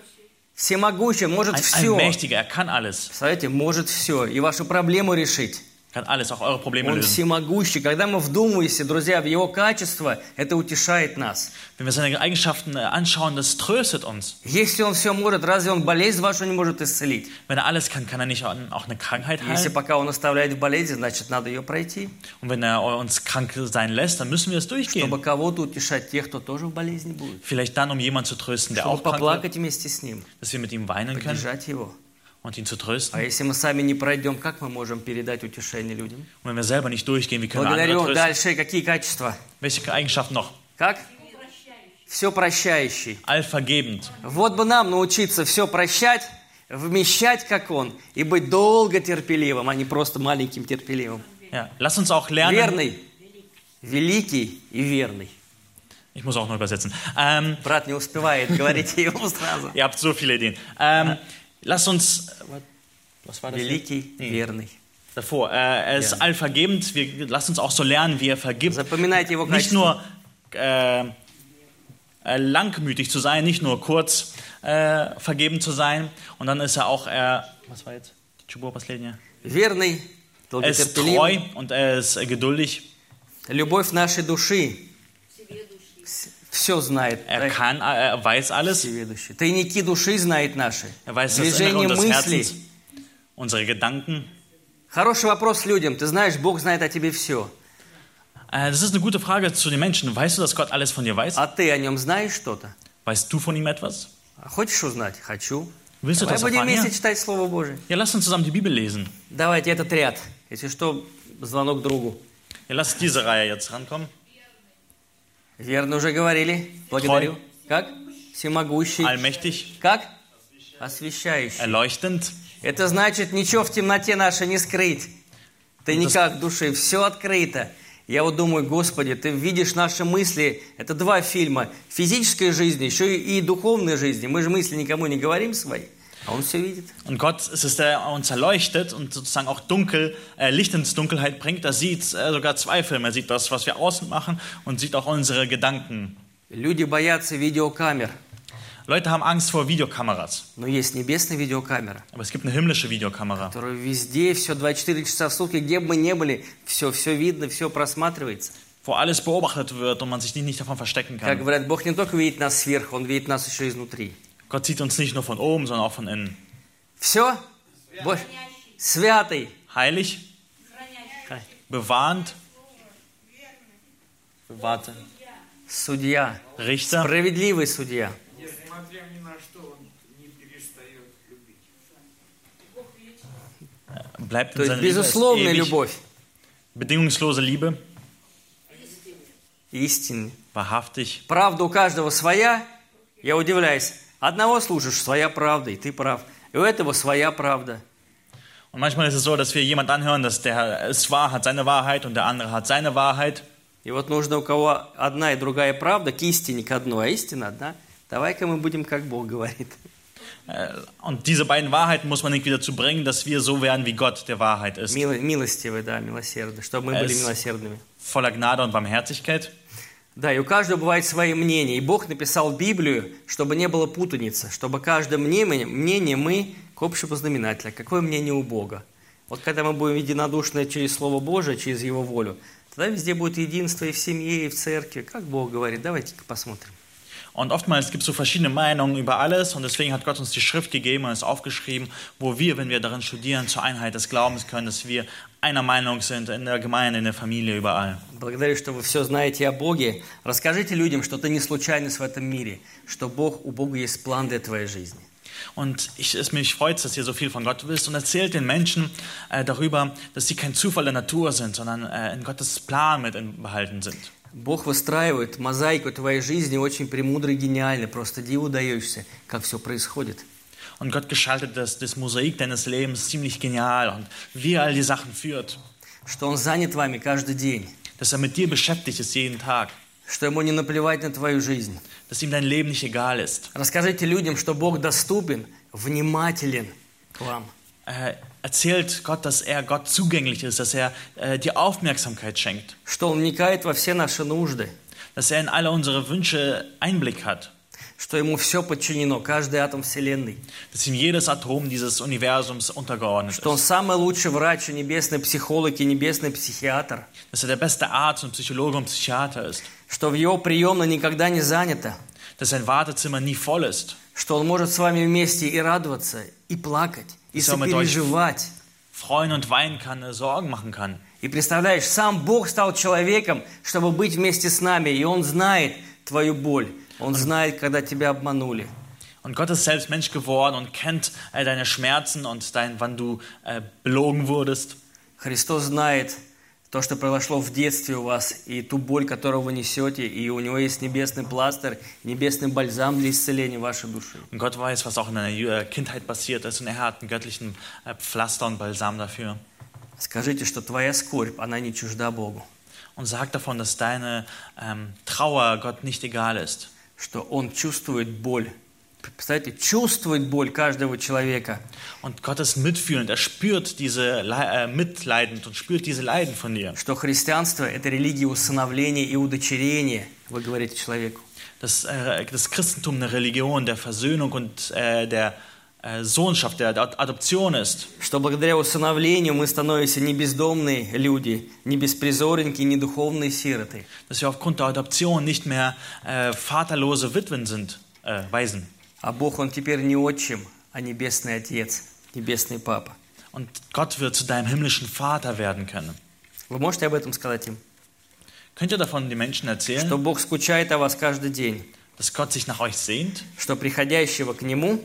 Всемогущий, может ein, ein все. Mächtiger. Er kann alles. Представляете, может все. И вашу проблему решить. Kann alles, auch eure Probleme Он lösen. всемогущий. Когда мы вдумываемся, друзья, в его качество, это утешает нас. Wenn wir seine Eigenschaften äh, anschauen, das tröstet uns. Если он все может, разве он болезнь вашу не может исцелить? Wenn er alles kann, kann er nicht auch eine Krankheit Если heilen. пока он оставляет в болезни, значит, надо ее пройти. Und wenn er uns krank sein lässt, dann müssen wir es Чтобы durchgehen. кого-то утешать тех, кто тоже в болезни будет. Vielleicht dann, um jemanden zu trösten, der Чтобы auch krank wird, поплакать вместе с ним, dass wir mit ihm weinen können поддержать его. Und ihn zu А trösten. не пройдем, людям? Und wenn wir selber nicht durchgehen, wie können wir andere trösten? Дальше какие качества? Welche Eigenschaften noch? Как? Все прощающий. Allvergebend. Вот бы нам научиться все прощать, вмещать, как он, и быть долго терпеливым, а не просто маленьким терпеливым. Ja, lass uns auch lernen. Верный, великий и верный. Ich muss auch noch übersetzen. Ähm, Брат не успевает, говорите ему сразу. ihr habt so viele Ideen. Ähm, lass uns. Was war das? hier? Великий, верный. Davor. Äh, er ist Ja. allvergebend. Wir, lasst uns auch so lernen, wie er vergibt. Запоминайте его Nicht качества. nur äh, äh, langmütig zu sein, nicht nur kurz äh, vergeben zu sein. Und dann ist er auch. Äh, was war jetzt? Чего последнее? Верный, Er ist treu долготерпеливый. und er ist äh, geduldig. Любовь нашей души. Все знает. Er kann, äh, er weiß alles. Тайники души знает наши. Er weiß das Движение des мыслей. Herzens, unsere Gedanken. Хороший вопрос людям. Ты знаешь, Бог знает о тебе все. Äh, das ist eine gute Frage zu den Menschen. Weißt du, dass Gott alles von dir weiß? А ты о нем знаешь что-то? Weißt du von ihm etwas? А Хочешь узнать? Хочу. Willst du Давай das будем erfahren? вместе читать Слово Божие. ja, lass uns zusammen die Bibel lesen. Давайте этот ряд. Если что, звонок другу. Ja, lass diese Reihe jetzt rankommen. Верно уже говорили. Благодарю. Как? Всемогущий. Allmächtig, Как? Освящающий. erleuchtend. Это значит, ничего в темноте нашей не скрыть. Тайниках души, все открыто. Я вот думаю, Господи, Ты видишь наши мысли. Это два фильма. Физической жизни, еще и духовной жизни. Мы же мысли никому не говорим свои, а Он все видит. Und Gott ist es, der uns erleuchtet und sozusagen auch dunkel, äh, Licht ins Dunkelheit bringt. Er sieht äh, sogar zwei Filme. Er sieht das, was wir außen machen und sieht auch unsere Gedanken. Люди боятся видеокамер, Leute haben Angst vor Videokameras. но есть небесная видеокамера, Aber es gibt eine himmlische Videokamera, которая везде, все 24 часа в сутки, где бы мы ни были, все, все видно, все просматривается. wo alles beobachtet wird und man sich nicht davon verstecken Как kann. говорят, Бог не только видит нас сверху, Он видит нас еще изнутри. Gott sieht uns nicht nur von oben, sondern auch von innen. Все? Святый. Heilig, bewahrend, bewahrt, Судья. Richter, Справедливый судья. Несмотря ни на что, он не перестает любить. bleibt То in есть seiner Liebe, ist безусловная ewig, любовь. bedingungslose Liebe, Истинный. wahrhaftig. Правда у каждого своя. Я удивляюсь. Одного слушаешь, своя правда, и ты прав. И у этого своя правда. Und manchmal ist es so, dass wir jemand anhören, dass der ist wahr, hat seine Wahrheit und der andere hat seine Wahrheit. И вот нужно у кого одна и другая правда, к истине к одной, а истина одна. Давай-ка мы будем, как Бог говорит. Äh, Und diese beiden Wahrheiten muss man irgendwie dazu bringen, dass wir so werden, wie Gott der Wahrheit ist. Мило- милостивый, да, милосердный, чтобы мы были Es- милосердными. Voller Gnade und Barmherzigkeit. Да, и у каждого бывают свои мнения. И Бог написал Библию, чтобы не было путаницы, чтобы каждое мнение, мнение мы к общему знаменателю. Какое мнение у Бога? Вот когда мы будем единодушны через Слово Божие, через Его волю, тогда везде будет единство и в семье, и в церкви. Как Бог говорит, давайте-ка посмотрим. Und oftmals gibt es so verschiedene Meinungen über alles und deswegen hat Gott uns die Schrift gegeben und es aufgeschrieben, wo wir, wenn wir darin studieren, zur Einheit des Glaubens können, dass wir einer Meinung sind in der Gemeinde, in der Familie, überall. Благодарю, что вы все знаете о Боге. Расскажите людям, что ты не случайность в этом мире, что Бог, у Бога есть план для твоей жизни. Und ich, es mich freut, dass ihr so viel von Gott wisst und erzählt den Menschen äh, darüber, dass sie kein Zufall der Natur sind, sondern äh, in Gottes Plan mit behalten sind. Бог выстраивает мозаику твоей жизни очень премудро и гениально. Просто диву даешься, как все происходит. Und Gott gestaltet das, das Mosaik deines Lebens ziemlich genial und wie er all die Sachen führt. Что Он занят вами каждый день. Dass er mit dir beschäftigt ist jeden Tag. что ему не наплевать на твою жизнь. dass ihm dein Leben nicht egal ist. Расскажите людям, что Бог доступен, внимателен к вам. Äh, erzählt Gott, dass er Gott zugänglich ist, dass er äh, dir Aufmerksamkeit schenkt, Что Он вникает во все наши нужды. dass er in alle unsere Wünsche Einblick hat, Что Ему все подчинено, каждый атом Вселенной. dass ihm jedes Atom dieses Universums untergeordnet Что Он ist, самый лучший врач и небесный психолог и небесный психиатр. dass er der beste Arzt und Psychologe und Psychiater ist, Что в Его приемной никогда не занято. dass sein Wartezimmer nie voll ist, Что Он может с вами вместе и радоваться, и плакать, и Всё, мы точно. сопереживать. freuen und weinen kann, äh, Sorgen machen kann. И представляешь, сам Бог стал человеком, чтобы быть вместе с нами, и Он знает твою боль. Он знает, когда тебя обманули. Und Gott ist selbst Mensch geworden und kennt äh, deine Schmerzen und dein, wann du äh, belogen wurdest. Христос знает то, что произошло в детстве у вас, и ту боль, которую вы несете, и у Него есть небесный пластырь, небесный бальзам для исцеления вашей души. Und Gott weiß, was auch in deiner äh, Kindheit passiert ist und er hat einen göttlichen äh, Pflaster und Balsam dafür. Скажите, что твоя скорбь, она не чужда Богу, Und sag davon, dass deine ähm, Trauer Gott nicht egal ist. что Он чувствует боль. Представляете, чувствует боль каждого человека. Und Gott ist mitfühlend, er spürt diese äh, mitleidend und spürt diese Leiden von dir. Что христианство – это религия усыновления и удочерения, вы говорите человеку. Das, äh, das Christentum eine Religion der Versöhnung und äh, der äh, Sohnschaft, der Adoption ist. Что благодаря усыновлению мы становимся не бездомные люди, не беспризорники, не духовные сироты. Dass wir aufgrund der Adoption nicht mehr äh, vaterlose Witwen sind, äh, Waisen. А Бог, Он теперь не отчим, а небесный Отец, небесный Папа. Und Gott wird zu deinem himmlischen Vater werden können. Вы можете об этом сказать им? Könnt ihr davon die Menschen erzählen, Что Бог скучает о вас каждый день, dass Gott sich nach euch sehnt? что приходящего к Нему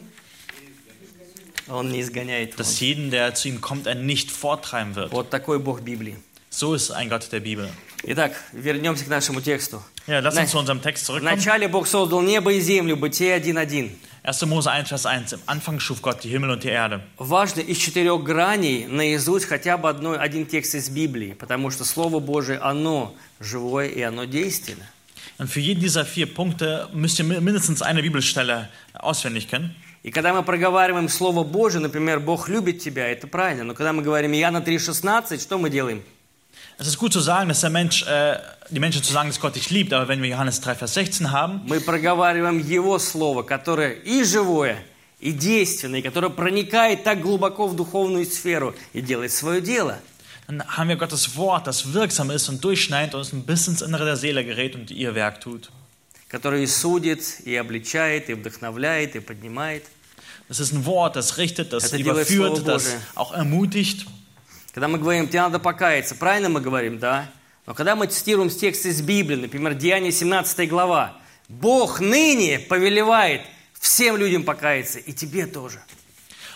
Он не изгоняет. Dass вон. jeden, der zu ihm kommt, er nicht forttreiben wird. Вот такой Бог Библии. So ist ein Gott der Bibel. Итак, вернемся к нашему тексту. Ja, lass uns zu unserem Text zurückkommen. Вначале Бог создал небо и землю, Бытие 1.1. 1. Mose 1, Vers 1. Im Anfang schuf Gott die Himmel und die Erde. Важно из четырех граней наизусть хотя бы одно, один текст из Библии, потому что Слово Божие, оно живое и оно действенно. Und für jeden dieser vier Punkte müsst ihr mi- mindestens eine Bibelstelle auswendig kennen. И когда мы проговариваем Слово Божие, например, Бог любит тебя, это правильно. Но когда мы говорим Иоанна 3,16, что мы делаем? Es ist gut zu sagen, dass der Mensch, äh, die Menschen zu sagen, dass Gott dich liebt, aber wenn wir Johannes 3, Vers 16 haben, Мы проговариваем Его Слово, которое и живое, и действенное, и которое проникает так глубоко в духовную сферу и делает свое дело. dann haben wir Gottes Wort, das wirksam ist und durchschneidet und uns ein bisschen ins Innere der Seele gerät und ihr Werk tut. Которое и судит, и обличает, и вдохновляет, и поднимает. Das ist ein Wort, das richtet, das Это делает Слово überführt, das Божие. auch ermutigt. Когда мы говорим, тебе надо покаяться, правильно мы говорим, да? Но когда мы цитируем текст из Библии, например, Деяние 17 глава, Бог ныне повелевает всем людям покаяться, и тебе тоже.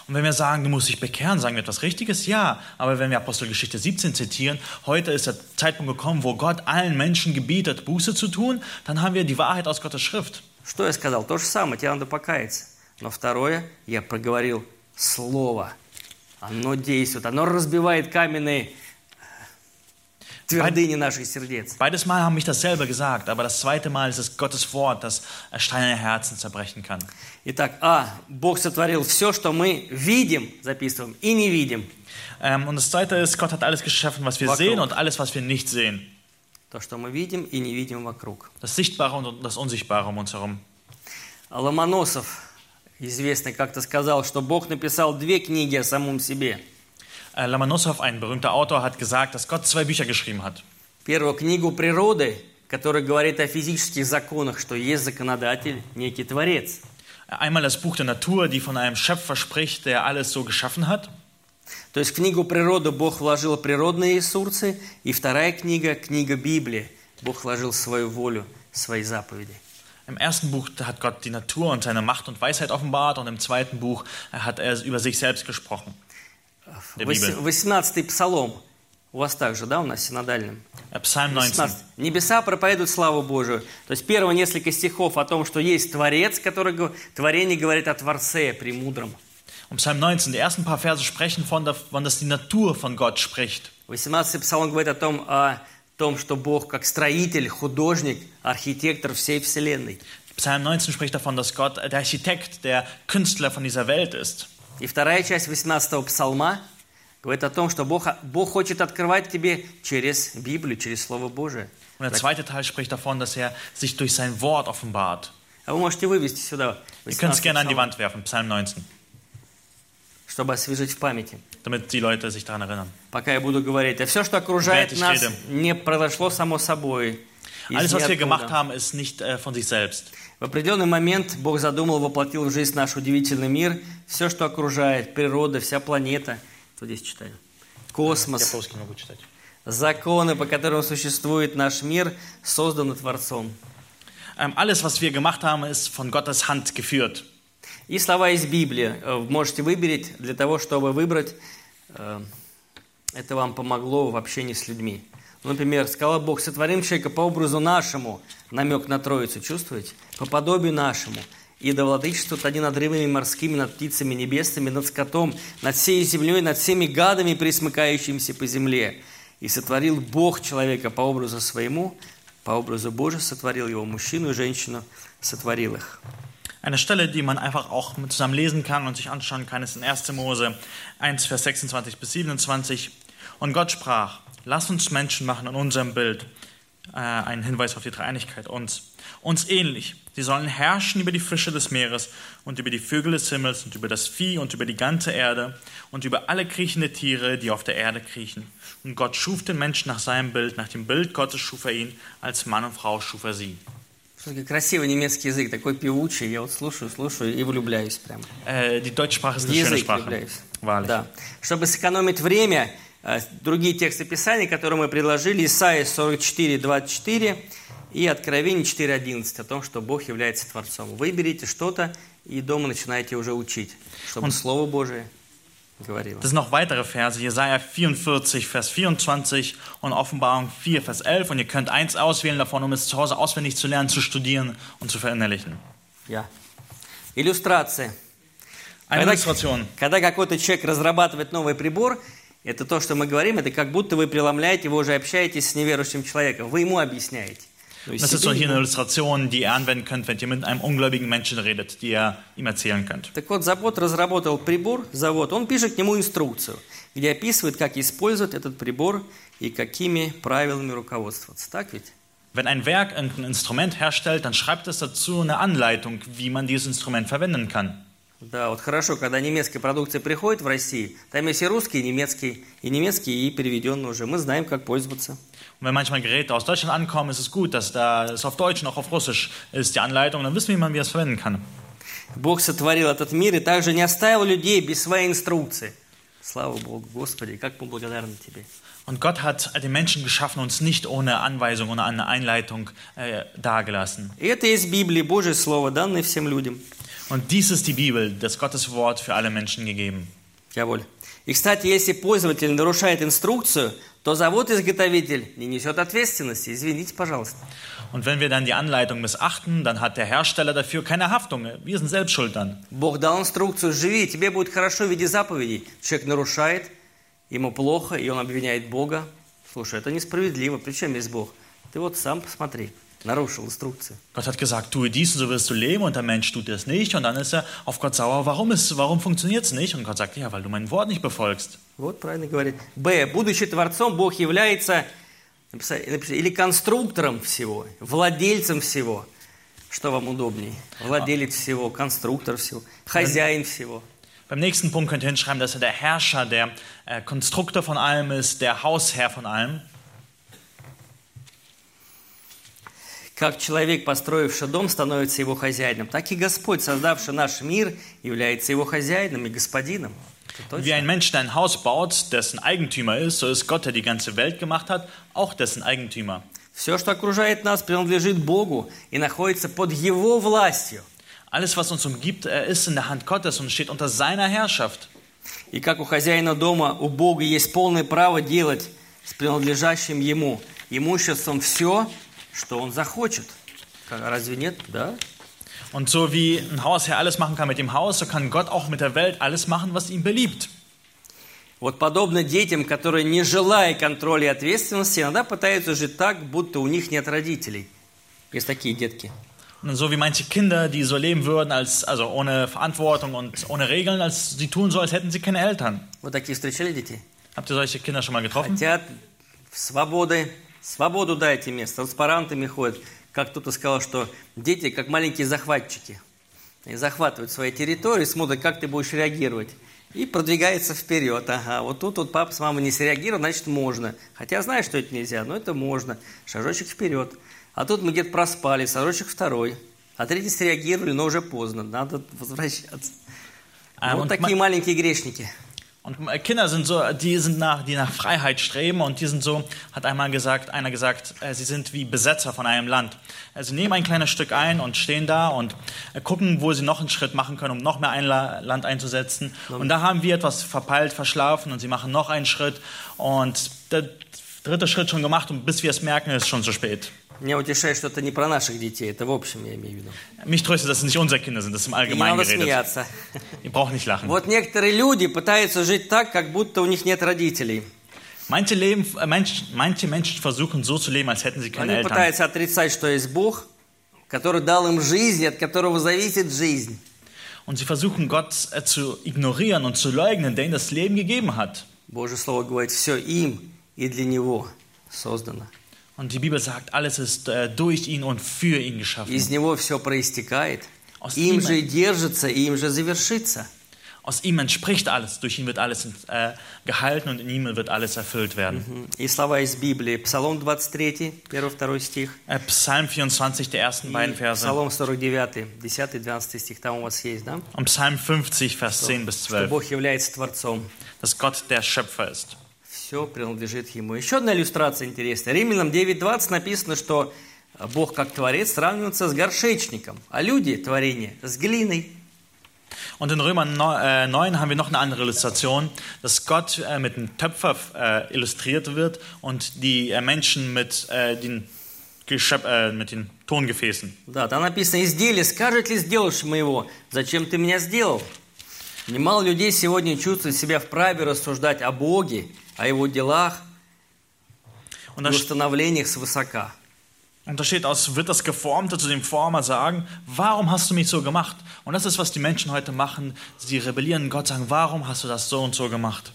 Und wenn wir sagen, du musst dich bekehren, sagen wir etwas Richtiges? Ja. Aber wenn wir Apostelgeschichte 17 zitieren, heute ist der Zeitpunkt gekommen, wo Gott allen Menschen gebietet, Buße zu tun, dann haben wir die Wahrheit aus Gottes Schrift. Что я сказал? То же самое, тебе надо покаяться. Но второе, я проговорил слово. Оно действует, оно разбивает каменные твердыни наших сердец. Beides Mal haben mich dasselbe gesagt, aber das zweite Mal ist es Gottes Wort, das steinerne Herzen zerbrechen kann. Итак, а, Бог сотворил все, что мы видим, записываем, и не видим. Ähm, und das zweite ist, Gott hat alles geschaffen, was wir Wackel. sehen und alles, was wir nicht sehen. То, что мы видим и не видим вокруг. Das Sichtbare und das Unsichtbare um uns herum. А Ломоносов, известный, как-то сказал, что Бог написал две книги о самом себе. Äh, Lomonosov, ein berühmter Autor, hat gesagt, dass Gott zwei Bücher geschrieben hat. Первую книгу природы, которая говорит о физических законах, что есть законодатель, некий творец. Einmal das Buch der Natur, die von einem Schöpfer spricht, der alles so geschaffen hat. То есть в книгу природы Бог вложил природные ресурсы, и вторая книга, книга Библии, Бог вложил свою волю, свои заповеди. Im ersten Buch hat Gott die Natur und seine Macht und Weisheit offenbart und im zweiten Buch hat er über sich selbst gesprochen. Der Вось- Bibel. 18-й псалом. У вас также, да, у нас синодальным? Äh, Psalm 19. 16. Небеса проповедуют славу Божию. То есть первые несколько стихов о том, что есть Творец, который го- творение говорит о Творце, премудром. Und Psalm 19, die ersten paar Verse sprechen von, davon, dass die Natur von Gott spricht. 18-й псалом говорит о том, о том, что Бог как строитель, художник, архитектор всей Вселенной. Psalm 19 spricht davon, dass Gott der Architekt, der Künstler von dieser Welt ist. И вторая часть 18-го псалма говорит о том, что Бог, Бог хочет открывать тебе через Библию, через Слово Божие. Und der zweite Teil spricht davon, dass er sich durch sein Wort offenbart. А вы можете вывести сюда Ihr könnt es 18 gerne an die Wand werfen, Psalm 19, чтобы освежить в памяти. Damit die Leute sich daran erinnern. Пока я буду говорить. А все, что окружает нас, rede. не произошло само собой. Alles, was wir gemacht haben, ist nicht äh, von sich selbst. В определенный момент Бог задумал, воплотил в жизнь наш удивительный мир. Все, что окружает, природа, вся планета. Вот здесь читаю. Космос, законы, по которым существует наш мир, созданы Творцом. Ähm, alles, was wir gemacht haben, ist von Gottes Hand geführt. И слова из Библии э, можете выберить для того, чтобы выбрать. э, Это вам помогло в общении с людьми. Например, сказал Бог, сотворим человека по образу нашему, намек на Троицу, чувствуете? По подобию нашему. И да владычествует они над рыбами морскими, над птицами небесными, над скотом, над всей землей, над всеми гадами, присмыкающимися по земле. И сотворил Бог человека по образу своему, по образу Божию сотворил его, мужчину и женщину сотворил их. Eine Stelle, die man einfach auch zusammen lesen kann und sich anschauen kann, ist in 1. Mose 1, Vers 26 bis 27. Und Gott sprach, lass uns Menschen machen in unserem Bild. Äh, ein Hinweis auf die Dreieinigkeit, uns. Uns ähnlich. Sie sollen herrschen über die Fische des Meeres und über die Vögel des Himmels und über das Vieh und über die ganze Erde und über alle kriechende Tiere, die auf der Erde kriechen. Und Gott schuf den Menschen nach seinem Bild, nach dem Bild Gottes schuf er ihn, als Mann und Frau schuf er sie. Все-таки красивый немецкий язык, такой певучий. Я вот слушаю, слушаю и влюбляюсь прямо. Äh, die Deutschsprache ist eine schöne Sprache. Wahrlich. Да. Чтобы сэкономить время, э, другие тексты Писания, которые мы предложили, Исайя 44, 24 и Откровение 4, 11, о том, что Бог является Творцом. Выберите что-то и дома начинайте уже учить, чтобы Слово Божие. Das sind noch weitere Verse, Jesaja 44, Vers 24 und Offenbarung 4, Vers 11. Und ihr könnt eins auswählen davon, um es zu Hause auswendig zu lernen, zu studieren und zu verinnerlichen. Я. Иллюстрация. Eine Когда- Illustration. Когда какой-то человек разрабатывает новый прибор, это то, что мы говорим, это как будто вы преломляете, вы уже общаетесь с неверующим человеком, вы ему объясняете. Das ist so hier eine Illustration, die ihr anwenden könnt, wenn ihr mit einem ungläubigen Menschen redet, die ihr ihm erzählen könnt. Так вот, завод разработал прибор, завод, он пишет к нему инструкцию, где описывает, как использовать этот прибор и какими правилами руководствоваться. Так ведь? Wenn ein Werk irgendein Instrument herstellt, dann schreibt es dazu eine Anleitung, wie man dieses Instrument verwenden kann. Да, вот хорошо, когда немецкая продукция приходит в Россию, там есть и русский, и немецкий, и немецкий, и переведенный уже. Мы знаем, как пользоваться. Und wenn manchmal Geräte aus Deutschland ankommen, ist es gut, dass da es auf Deutsch und auch auf Russisch ist, die Anleitung, dann wissen wir, wie man es verwenden kann. Бог сотворил этот мир и также не оставил людей без своей инструкции. Слава Богу, Господи, как мы благодарны Тебе. Und Gott hat den Menschen geschaffen, uns nicht ohne Anweisung, ohne eine Einleitung äh, dagelassen. И это есть Библия, Божье Слово, данное всем людям. Und dies ist die Bibel, das Gottes Wort für alle Menschen gegeben. Jawohl. И, кстати, если пользователь нарушает инструкцию, то завод-изготовитель не несет ответственности. Извините, пожалуйста. Und wenn wir dann die Anleitung missachten, dann hat der Hersteller dafür keine Haftung. Wir sind selbst schuld dann. Бог дал инструкцию, живи, тебе будет хорошо в виде заповедей. Человек нарушает, ему плохо, и он обвиняет Бога. Слушай, это несправедливо, при чем есть Бог? Ты вот сам посмотри. Gott hat gesagt, tue dies und so wirst du leben und der Mensch tut es nicht. Und dann ist er auf Gott sauer, warum, ist, warum funktioniert es nicht? Und Gott sagt, ja, weil du mein Wort nicht befolgst. Вот правильно говорит. Б. Будучи Творцом, Бог является написали- написали, или конструктором всего, владельцем всего. Что вам удобнее? Владелец всего, конструктор всего, хозяин всего. Beim nächsten Punkt könnt ihr hinschreiben, dass er der Herrscher, der äh, Konstruktor von allem ist, der Hausherr von allem. Как человек, построивший дом, становится его хозяином, так и Господь, создавший наш мир, является его хозяином и господином. Wie ein Mensch, ein Haus baut, dessen Eigentümer ist, so ist Gott, der die ganze Welt gemacht hat, auch dessen Eigentümer. Все, что окружает нас, принадлежит Богу и находится под Его властью. Alles, was uns umgibt, er ist in der Hand Gottes und steht unter seiner Herrschaft. И как у хозяина дома, у Бога есть полное право делать с принадлежащим Ему имуществом все, что Он захочет. Как- Разве нет? Да. Und so wie ein Hausherr alles machen kann mit dem Haus, so kann Gott auch mit der Welt alles machen, was ihm beliebt. Вот подобно детям, которые, не желая контроля и ответственности, иногда пытаются жить так, будто у них нет родителей. Есть такие детки. Und so wie manche Kinder, die so leben würden, als, also ohne Verantwortung und ohne Regeln, als sie tun so, als hätten sie keine Eltern. Вот такие встречали детей? Habt ihr solche Kinder schon mal getroffen? Хотят свободы, свободу дайте мне, с транспарантами ходят. Как кто-то сказал, что дети как маленькие захватчики. Они захватывают свои территории, смотрят, как ты будешь реагировать. И продвигается вперед. Ага, вот тут вот папа с мамой не среагировал, значит можно. Хотя знаю, что это нельзя, но это можно. Шажочек вперед. А тут мы где-то проспали, шажочек второй. А третий среагировали, но уже поздно. Надо возвращаться. Ähm, вот такие маленькие грешники. Und Kinder sind so, die sind nach, die nach Freiheit streben und die sind so, hat einmal gesagt, einer gesagt, äh, sie sind wie Besetzer von einem Land. Also nehmen ein kleines Stück ein und stehen da und äh, gucken, wo sie noch einen Schritt machen können, um noch mehr ein La Land einzusetzen. Und da haben wir etwas verpeilt, verschlafen und sie machen noch einen Schritt und der dritte Schritt schon gemacht und bis wir es merken, ist es schon zu spät. Меня утешает, что это не про наших детей, это в общем я имею в виду. Mich tröstet, dass es nicht unsere Kinder sind, das ist im Allgemeinen надо geredet. смеяться. Ihr braucht nicht lachen. Вот некоторые люди пытаются жить так, как будто у них нет родителей. Manche, leben, äh, Mensch, manche Menschen versuchen so zu leben, als hätten sie keine Они Eltern. пытаются отрицать, что есть Бог, который дал им жизнь, от которого зависит жизнь. Und sie versuchen Gott äh, zu ignorieren und zu leugnen, der ihnen das Leben gegeben hat. Божье Слово говорит, все им и для Него создано. Und die Bibel sagt, alles ist äh, durch ihn und für ihn geschaffen. Из Него все проистекает. Aus Им ihm- же и держится, и им же завершится. Aus ihm entspricht alles, durch ihn wird alles äh, gehalten und in ihm wird alles erfüllt werden. И слова из Библии. Псалом 23, 1-2 стих. Äh, Psalm 24, die ersten И beiden Verse. Псалом 49, 10-12 стих. Там у вас есть, да? Und Psalm 50, Vers 10 bis Что 12, Бог является Творцом. dass Gott der Schöpfer ist. Все принадлежит Ему. Еще одна иллюстрация интересная. Римлянам 9.20 написано, что Бог как Творец сравнивается с горшечником, а люди, творение, с глиной. Und in Römer 9 haben wir noch eine andere Illustration, dass Gott äh, mit einem Töpfer äh, illustriert wird und die äh, Menschen mit, äh, den Geschöp äh, mit den Tongefäßen. Да, там написано, изделие, скажет ли сделавший моего, зачем ты меня сделал? Немало людей сегодня чувствуют себя вправе рассуждать о Боге, о Его делах Und и установлениях свысока. und da steht aus, wird das Geformte zu dem Former sagen, warum hast du mich so gemacht? Und das ist, was die Menschen heute machen. Sie rebellieren Gott, sagen, warum hast du das so und so gemacht?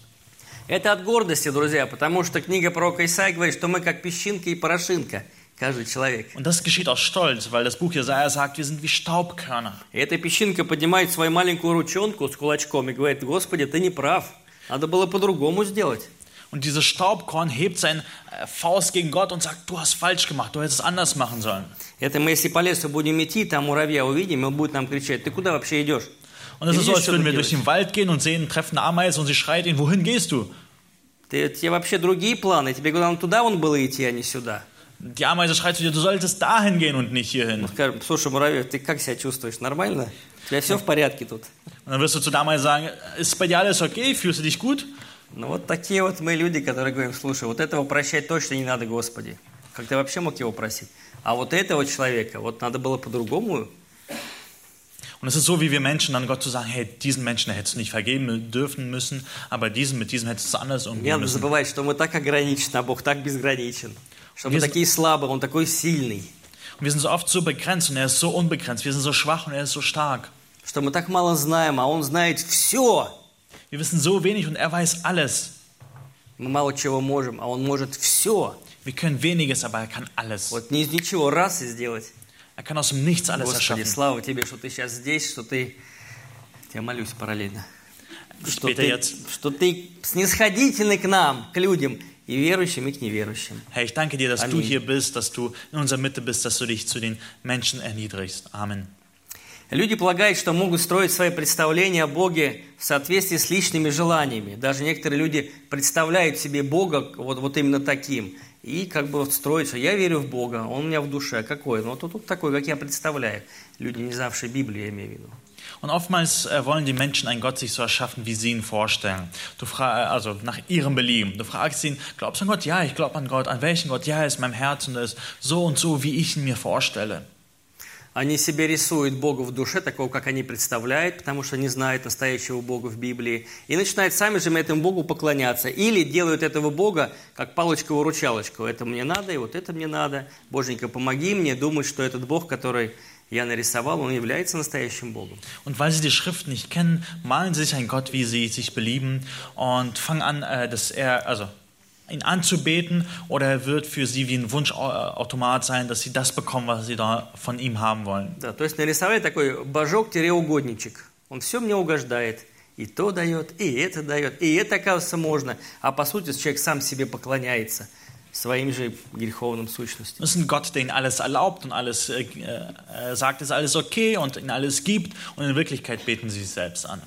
Это от гордости, друзья, потому что книга пророка Исаия говорит, что мы как песчинка и порошинка, каждый человек. Und das geschieht aus Stolz, weil das Buch Jesaja sagt, wir sind wie Staubkörner. И эта песчинка поднимает свою маленькую ручонку с кулачком и говорит, Господи, ты не прав, надо было по-другому сделать. Und dieses Staubkorn hebt seine äh, Faust gegen Gott und sagt, du hast falsch gemacht, du hättest es anders machen sollen. Это мы, если по лесу будем идти, там муравья увидим, он будет нам кричать, ты куда вообще идешь? Und es ist so, als würden wir durch den Wald gehen und sehen, treffen eine Ameise und sie schreit ihn, wohin gehst du? Ты, тебе вообще другие планы, тебе куда туда вон было идти, а не сюда. Die Ameise schreit zu dir, du solltest dahin gehen und nicht hierhin. Скажем, слушай, муравей, ты как себя чувствуешь, нормально? У тебя все в порядке тут? Und dann wirst du zu der Ameise sagen, ist bei dir alles okay? Fühlst du dich gut? Ну вот такие вот мы люди, которые говорим, слушай, вот этого прощать точно не надо, Господи. Как ты вообще мог его просить? А вот этого человека, вот надо было по-другому. Und es ist so, wie wir Menschen dann Gott zu sagen, hey, diesen Menschen hättest du nicht vergeben dürfen müssen, aber diesen, mit diesem hättest du anders umgehen müssen. забывать, что мы так ограничены, а Бог так безграничен. Что Wir- такие слабые, Он такой сильный. Wir sind so oft so begrenzt und er ist so unbegrenzt. Wir sind so schwach und er ist so stark. Что мы так мало знаем, а Он знает все. Wir wissen so wenig und er weiß alles. Мы мало чего можем, а Он может все. Wir können weniges, aber er kann alles. Вот не из ничего раз и сделать. Er kann aus dem Nichts alles Господи, erschaffen. слава Тебе, что Ты сейчас здесь, что Ты... Я молюсь параллельно. Что ты, jetzt. что ты снисходительный к нам, к людям, и верующим, и к неверующим. Herr, ich danke dir, dass du Amen. hier bist, dass du in unserer Mitte bist, dass du dich zu den Menschen erniedrigst. Amen. Люди полагают, что могут строить свои представления о Боге в соответствии с личными желаниями. Даже некоторые люди представляют себе Бога вот, вот именно таким. И как бы вот строят, что я верю в Бога, Он у меня в душе. Какой? Ну, вот тут такой, как я представляю. Люди, не знавшие Библию, я имею в виду. Und oftmals äh, wollen die Menschen einen Gott sich so erschaffen, wie sie ihn vorstellen. Du fra also nach ihrem Belieben. Du fragst ihn, glaubst du an Gott? Ja, ich glaube an Gott. An welchen Gott? Ja, er ist in meinem Herzen, er ist so und so, wie ich ihn mir vorstelle. Они себе рисуют Бога в душе, такого, как они представляют, потому что не знают настоящего Бога в Библии, и начинают сами же этому Богу поклоняться. Или делают этого Бога как палочку-выручалочку. Это мне надо, и вот это мне надо. Боженька, помоги мне думать, что этот Бог, который я нарисовал, он является настоящим Богом. Und weil sie die Schrift nicht kennen, malen sie sich einen Gott, wie sie sich belieben und fangen an, äh, dass er, also ihn anzubeten oder er wird für sie wie ein Wunschautomat sein, dass sie das bekommen, was sie da von ihm haben wollen. Да, то есть нарисовали такой божок-угодничек. Он все мне угождает. И то дает, и это дает, и это, оказывается, можно. А по сути человек сам себе поклоняется своим же греховным сущностям. Das ist ein Gott, der ihnen alles erlaubt und alles äh, äh, sagt, es ist alles okay und ihnen alles gibt und in Wirklichkeit beten sie sich selbst an.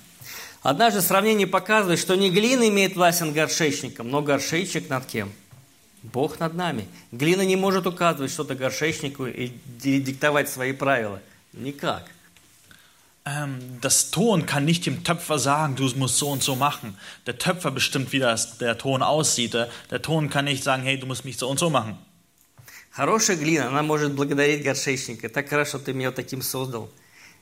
Однажды сравнение показывает, что не глина имеет власть над горшечником, но горшечник над кем? Бог над нами. Глина не может указывать что-то горшечнику и ди- диктовать свои правила. Никак. Ähm, das Ton kann nicht dem Töpfer sagen, du musst so und so machen. Der Töpfer bestimmt, wie das, der Ton aussieht. Der, der Ton kann nicht sagen, hey, du musst mich so und so machen. Хорошая глина, она может благодарить горшечника. Так хорошо, что ты меня вот таким создал.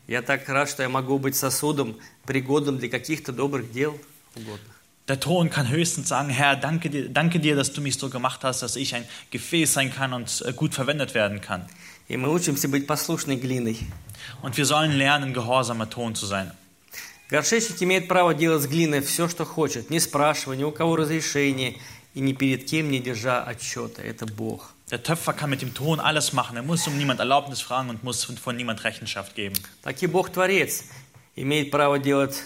Я так рад, что я могу быть сосудом, пригодным для каких-то добрых дел угодных. Der Ton kann höchstens sagen, Herr, danke dir, danke dir, dass du mich so gemacht hast, dass ich ein Gefäß sein kann und äh, gut verwendet werden kann. И мы учимся быть послушной глиной. Und wir sollen lernen, gehorsamer Ton zu sein. Горшечник имеет право делать с глиной все, что хочет, не спрашивая ни у кого разрешения и ни перед кем не держа отчета. Это Бог. Der Töpfer kann mit dem Ton alles machen. Er muss um niemand Erlaubnis fragen und muss von niemand Rechenschaft geben. Так и Бог-творец имеет право делать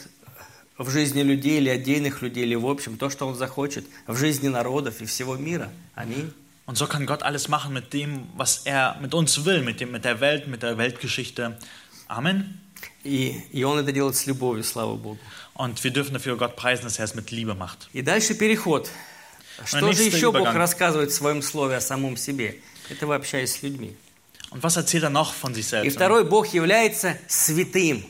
в жизни людей или отдельных людей, или в общем то, что Он захочет, в жизни народов и всего мира. Аминь. Und so kann Gott alles machen mit dem, was er mit uns will, mit, dem, mit der Welt, mit der Weltgeschichte. Amen. И, и Он это делает с любовью, слава Богу. Und wir dürfen dafür Gott preisen, dass er es mit Liebe macht. И дальше переход. Что же nächster еще Бог Übergang. рассказывает в своем слове о самом себе? Это вы общаясь с людьми. Und was erzählt er noch von sich И selbst? второй, Бог является святым.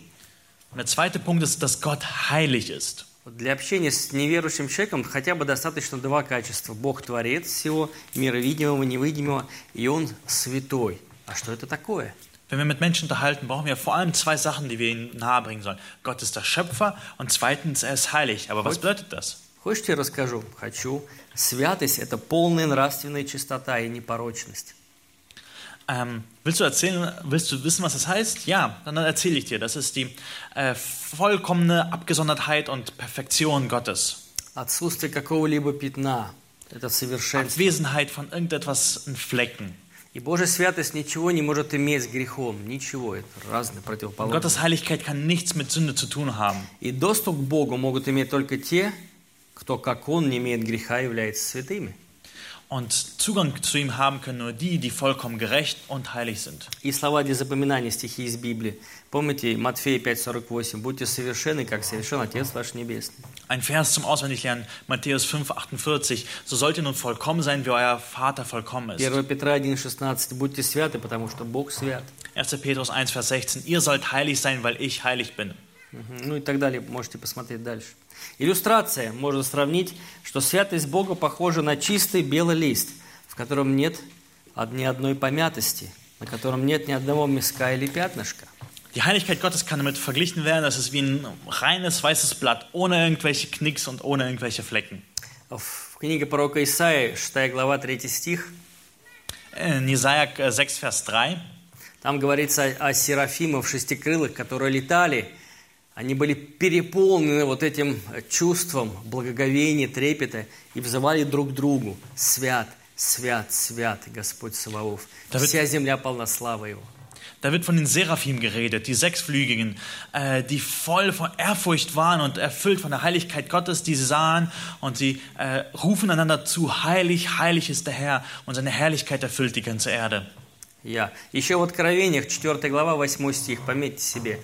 Und der zweite Punkt ist, dass Gott heilig ist. Для общения с неверующим человеком хотя бы достаточно два качества. Бог творец всего, мира видимого, невидимого, и Он святой. А что это такое? Wenn wir mit Menschen unterhalten, brauchen wir vor allem zwei Sachen, die wir ihnen nahebringen sollen. Gott ist der Schöpfer und zweitens, er ist heilig. Aber was bedeutet das? Хочешь, я расскажу? Хочу. Святость – это полная нравственная чистота и непорочность. Ähm, willst du erzählen, willst du wissen, was das heißt? Ja, dann erzähle ich dir. Das ist die äh, vollkommene Abgesondertheit und Perfektion Gottes. Отсутствие какого-либо пятна – это совершенство. Abwesenheit von irgendetwas in Flecken. И Божья святость ничего не может иметь с грехом. Ничего. Это разные Und противоположности. Gottes Heiligkeit kann nichts mit Sünde zu tun haben. И доступ к Богу могут иметь только те, кто, как Он, не имеет греха и является святыми. Und Zugang zu ihm haben können nur die, die vollkommen gerecht und heilig sind. И слова для запоминания стихи из Библии. Помните Матфея 5,48. «Будьте совершенны, как совершен Отец ваш Небесный». Ein Vers zum Auswendiglernen, Matthäus 5, 48. So sollt ihr nun vollkommen sein, wie euer Vater vollkommen ist. 1 Петра 1,16. «Будьте святы, потому что Бог свят». 1. Petrus 1, Vers 16. Ihr sollt heilig sein, weil ich heilig bin. Мгм. Ну и так далее. Можете посмотреть дальше. Иллюстрация. Можно сравнить, что святость Бога похожа на чистый белый лист, в котором нет ни одной помятости, на котором нет ни одного миска или пятнышка. Die Heiligkeit Gottes kann damit verglichen werden, dass es wie ein reines weißes Blatt, ohne irgendwelche Knicks und ohne irgendwelche Flecken. В книге пророка Исаии, 6 глава, 3 стих, In Jesaja äh, 6, Vers 3. там говорится о, о серафимах шестикрылых, которые летали. Они были переполнены вот этим чувством благоговения, трепета и взывали друг к другу. Свят, свят, свят, Господь Саваоф. David- Вся земля полна славы Его. Da wird von den Seraphim geredet, die Sechsflügigen, äh, die voll von Ehrfurcht waren und erfüllt von der Heiligkeit Gottes, die sie sahen und sie äh, rufen einander zu, heilig, heilig ist der Herr und seine Herrlichkeit erfüllt die ganze Erde. Я. Еще в Откровениях, 4 глава, 8 стих, пометьте себе.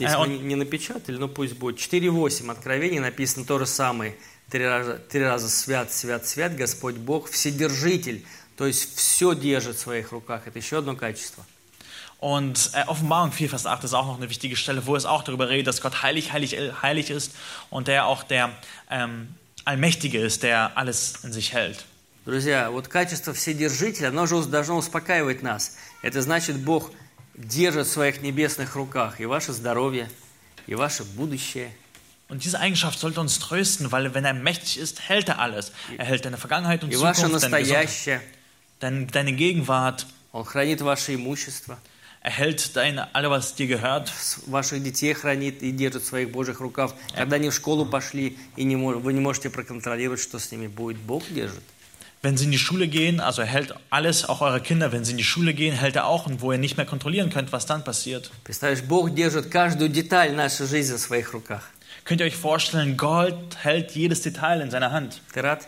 Если вы он- не- напечатали, но пусть будет. 4.8 Откровений написано то же самое. Три раза, три раза свят, свят, свят, Господь Бог, Вседержитель. То есть все держит в своих руках. Это еще одно качество. Und äh, Offenbarung 4, Vers 8 ist auch noch eine wichtige Stelle, wo es auch darüber redet, dass Gott heilig, heilig, heilig ist und der auch der ähm, Allmächtige ist, der alles in sich hält. Друзья, вот качество Вседержителя, оно же должно успокаивать нас. Это значит, Бог держит в своих небесных руках и ваше здоровье, и ваше будущее. Und diese Eigenschaft sollte uns trösten, weil wenn er mächtig ist, hält er alles. Er hält deine Vergangenheit und Zukunft, deine, Gesundheit, deine, deine Gegenwart. Он хранит ваше имущество, Er hält deine, alle, was dir gehört. ваших детей хранит и держит в своих Божьих руках. Когда они в школу пошли, и не, вы не можете проконтролировать, что с ними будет, Бог держит. Wenn sie in die Schule gehen, also er hält alles, auch eure Kinder, wenn sie in die Schule gehen, hält er auch und wo ihr nicht mehr kontrollieren könnt, was dann passiert. Представляешь, Бог держит каждую деталь нашей жизни в своих руках. Könnt ihr euch vorstellen, Gott hält jedes Detail in seiner Hand. Ты рад?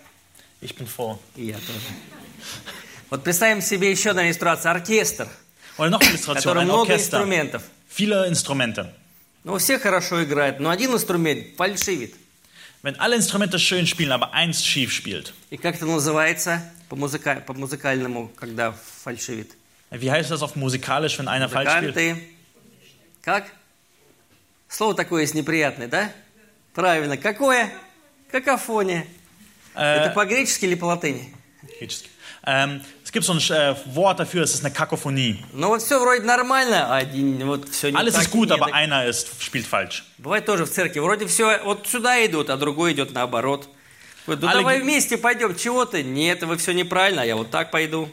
Ich bin froh. И я тоже. Вот представим себе еще одну иллюстрацию. Оркестр, Oder noch eine в Illustration, котором ein много Orchester. инструментов. Viele Instrumente. Ну, все хорошо играют, но один инструмент фальшивит. Wenn alle Instrumente schön spielen, aber eins schief spielt. И как это называется по, музыка- по музыкальному, когда фальшивит? Wie heißt das auf musikalisch, wenn einer falsch spielt? Музыканты. Как? Слово такое есть неприятное, да? Правильно. Какое? Какофония. Это Äh, по-гречески или по-латыни? griechisch. ähm, es gibt so ein äh, Wort dafür, es ist eine Kakophonie. Ну вот все вроде нормально, а один вот все не Alles так, ist gut, не aber так. einer ist, spielt falsch. Бывает тоже в церкви. Вроде все вот сюда идут, а другой идет наоборот. Говорит, ну Alle давай ге- вместе пойдем. Чего ты? Нет, вы все неправильно, а я вот так пойду.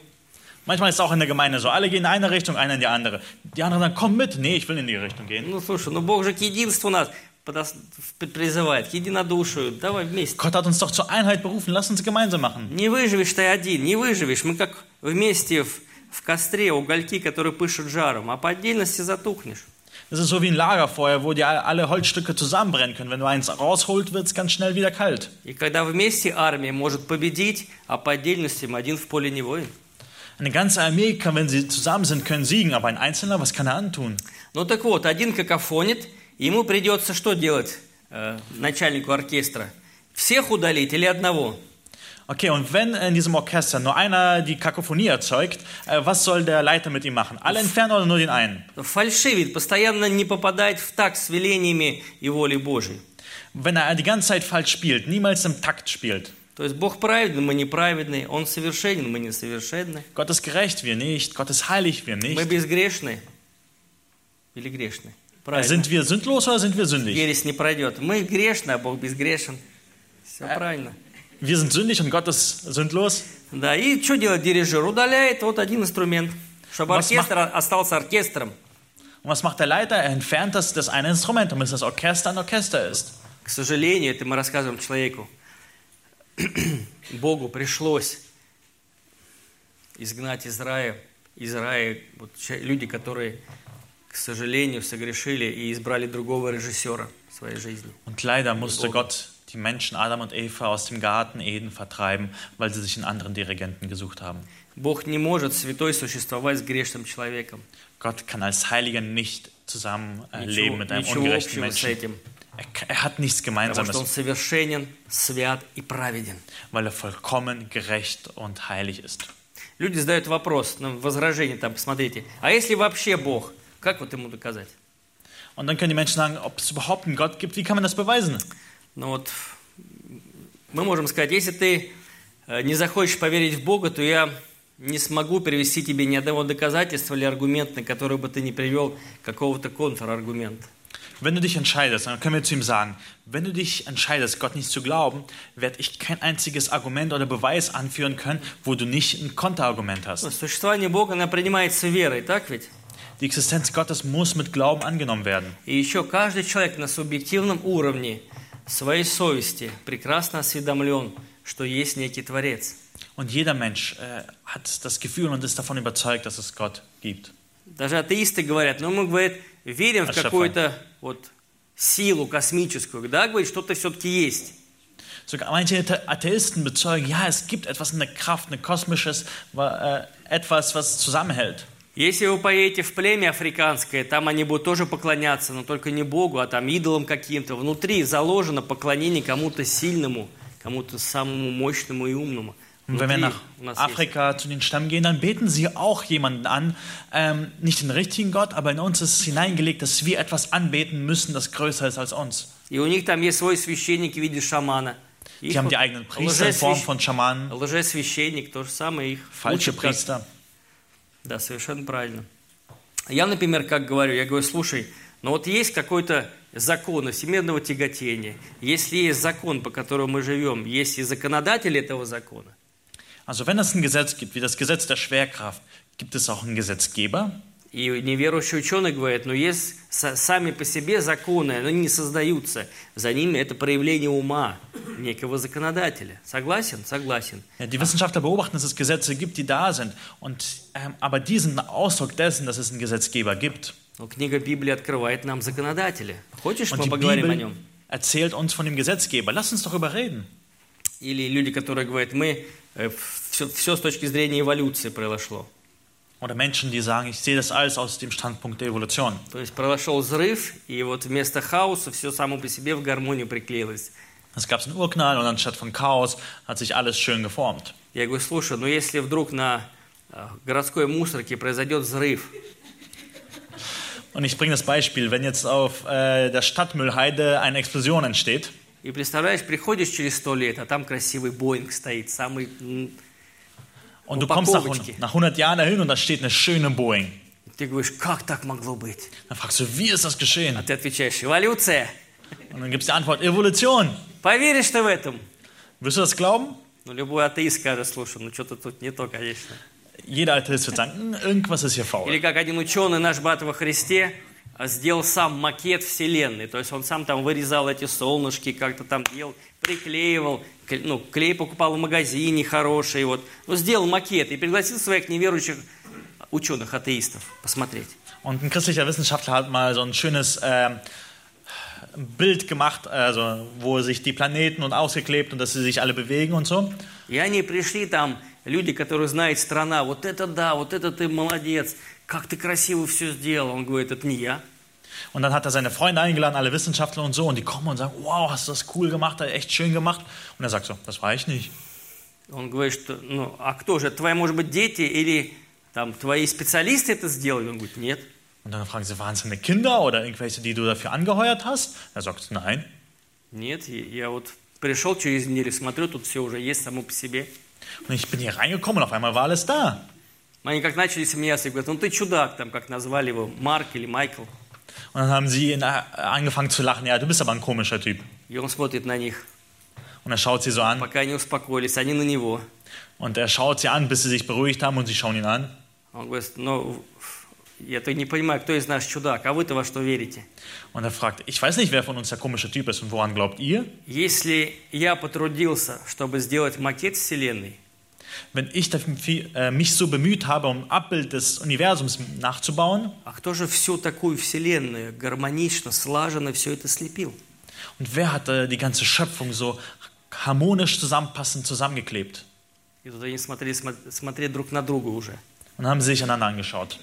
Manchmal ist es auch in der Gemeinde so. Alle gehen in eine Richtung, einer in die andere. Die anderen sagen, komm mit. Nee, ich will in die Richtung gehen. Ну слушай, ну Бог же к единству нас подос- призывает, к единодушию. Давай вместе. Gott hat uns doch zur Einheit berufen. Lass uns gemeinsam machen. Не выживешь ты один, не выживешь. Мы как вместе в, в костре угольки, которые пышут жаром, а по отдельности затухнешь. Das ist so wie ein Lagerfeuer, wo die alle- Holzstücke zusammenbrennen können. Wenn du eins rausholt, wird es ganz schnell wieder kalt. А. Eine ganze Armee kann, wenn sie zusammen sind, können siegen, aber ein Einzelner, was kann er antun? Ну так вот, один какофонит, ему придется что делать э, начальнику оркестра? Всех удалить или одного? Okay, und wenn in diesem Orchester nur einer die Kakophonie erzeugt, äh, was soll der Leiter mit ihm machen? Alle entfernen oder nur den einen? Фальшивит, постоянно не попадает в такт с велениями и волей Божьей. Wenn er die ganze Zeit falsch spielt, niemals im Takt spielt. То есть Бог праведный, мы неправедны, Он совершенен, мы несовершенны. Gott ist gerecht, wir nicht. Gott ist heilig, wir Мы nicht. безгрешны или грешны? Правильно. Sind wir sündlos oder sind wir sündig? Ересь не пройдет. Мы грешны, а Бог безгрешен. Все правильно. Wir sind sündig und Gott ist sündlos. Да, и что делает дирижер? Удаляет вот один инструмент, чтобы Was оркестр остался оркестром. Und was macht der Leiter? Er entfernt das, das eine Instrument, damit das Orchester ein Orchester ist. К сожалению, это мы рассказываем человеку. Богу пришлось изгнать из рая, из рая вот, люди, которые, к сожалению, согрешили и избрали другого режиссера своей жизни. Und leider musste Gott die Menschen Adam und Eva aus dem Garten Eden vertreiben, weil sie sich einen anderen Dirigenten gesucht haben. Бог не может святой существовать с грешным человеком. Gott kann als Heiliger nicht zusammen äh, Ничего, leben mit einem ungerechten Menschen. этим. Er, er hat nichts Gemeinsames, weil er vollkommen gerecht und heilig ist. Люди задают вопрос, ну, возражение там, посмотрите. А если вообще Бог, как вот ему доказать? Und dann können die Menschen sagen, ob es überhaupt einen Gott gibt, wie kann man das beweisen? Ну вот, мы можем сказать, если ты э, не захочешь поверить в Бога, то я не смогу привести тебе ни одного доказательства или аргумента, который бы ты не привел какого-то контраргумента. Wenn du dich entscheidest, dann können wir zu ihm sagen, wenn du dich entscheidest, Gott nicht zu glauben, werde ich kein einziges Argument oder Beweis anführen können, wo du nicht ein Konterargument Ну, hast. Существование Бога, оно принимается верой, так ведь? Die Existenz Gottes muss mit Glauben angenommen werden. И еще каждый человек на субъективном уровне своей совести прекрасно осведомлен, что есть некий Творец. Und jeder Mensch äh, hat das Gefühl und ist davon überzeugt, dass es Gott gibt. Даже атеисты говорят, ну мы, говорит, верим в А шафа? какую-то вот силу космическую, да, говорит, что-то все-таки есть. Sogar manche Athe- Atheisten bezeugen, ja, es gibt etwas, eine Kraft, ein kosmisches, wa- äh, etwas, was zusammenhält. Если вы поедете в племя африканское, там они будут тоже поклоняться, но только не Богу, а там идолам каким-то. Внутри заложено поклонение кому-то сильному, кому-то самому мощному и умному. Und wenn wir nach. Afrika zu den Stämmen gehen, dann beten sie auch jemanden an. Ähm, nicht den richtigen Gott, aber in uns ist hineingelegt, dass wir etwas anbeten müssen, das größer ist als uns. И у них там есть свой священник в виде шамана. Die haben die eigenen Priester in Form von Schamanen, Лжесвященник, то же самое их falsche как- Priester. Да, совершенно правильно. Я, например, как говорю, я говорю, слушай, ну вот есть какой-то закон всемирного тяготения, если есть закон, по которому мы живем, есть и законодатель этого закона, Also wenn es ein Gesetz gibt, wie das Gesetz der Schwerkraft, gibt es auch einen Gesetzgeber. И неверующий ученый говорит, ну есть са- сами по себе законы, они не создаются, за ними это проявление ума некого законодателя. Согласен? Согласен. Ja, die Wissenschaftler beobachten, dass es Gesetze gibt, die da sind. Und, ähm, aber die sind ein Ausdruck dessen, dass es einen Gesetzgeber gibt. Но книга Библии открывает нам законодателя. Хочешь, Und мы поговорим о Bibel нем? erzählt uns von dem Gesetzgeber. Lass uns doch überreden. Или люди, которые говорят, мы все, все с точки зрения эволюции произошло. Oder Menschen, die sagen, ich sehe das alles aus dem Standpunkt der Evolution. То есть произошел взрыв, и вот вместо хаоса все само по себе в гармонию приклеилось. Es gab einen Urknall und anstatt von Chaos hat sich alles schön geformt. Я говорю, слушай, ну если вдруг на э, городской мусорке произойдет взрыв, Und ich bringe das Beispiel, wenn jetzt auf äh, der Stadtmüllheide eine Explosion entsteht и представляешь, приходишь через сто лет, а там красивый Боинг стоит, самый... м, und du kommst nach, Упаковочки. nach 100 Jahren dahin und da steht eine schöne Boeing. Ты говоришь, как так могло быть? Dann fragst du, wie ist das geschehen? А ты отвечаешь, эволюция. Und dann gibt es die Antwort, Evolution. Поверишь ты в этом? Wirst du das glauben? Ну, любой атеист скажет, слушай, ну что-то тут не то, конечно. Jeder Atheist wird sagen, "Hm, irgendwas ist hier faul. Или как один ученый, наш брат во Христе, а, Сделал сам макет Вселенной. То есть он сам там вырезал эти солнышки, как-то там делал, приклеивал, ну, клей покупал в магазине хороший. Вот. Ну, сделал макет и пригласил своих неверующих ученых, атеистов, посмотреть. Und ein christlicher Wissenschaftler hat mal so ein schönes ähm, Bild gemacht, also wo sich die Planeten und ausgeklebt und dass sie sich alle bewegen und so. И они пришли там, люди, которые знают страна, вот это да, вот это ты молодец, как ты красиво все сделал. Он говорит, это не я. Und dann hat er seine Freunde eingeladen, alle Wissenschaftler und so, und die kommen und sagen, wow, hast du das cool gemacht, echt schön gemacht. Und er sagt so, das war ich nicht. Он говорит, что, ну, а кто же, твои, может быть, дети или там твои специалисты это сделали? Он говорит, нет. Und dann fragen sie, waren es deine Kinder oder irgendwelche, die du dafür angeheuert hast? Er sagt, nein. Нет, я- я вот пришел через неделю, смотрю, тут все уже есть само по себе. Und ich bin hier reingekommen und auf einmal war alles da. Они как начали смеяться и говорят, ну ты чудак, там, как назвали его, Марк или Майкл. Und dann haben sie ihn, äh, angefangen zu lachen, ja, du bist aber ein komischer Typ. И он смотрит на них, Und er schaut sie so an пока они успокоились, они на него. und er schaut sie an, bis sie sich beruhigt haben und sie schauen ihn an. Он говорит, ну, я-то не понимаю, кто из нас чудак, а вы-то во что верите? Und er fragt, ich weiß nicht, wer von uns der komische Typ ist und woran glaubt ihr? Если я потрудился, чтобы сделать макет Вселенной, Wenn ich äh, mich so bemüht habe, um Abbild des Universums nachzubauen, а кто же всю такую Вселенную гармонично, слаженно все это слепил? und wer hat äh, die ganze Schöpfung so harmonisch zusammenpassend zusammengeklebt? И тут они смотрели, смо- смотрели друг на друга уже. Und haben sich einander angeschaut.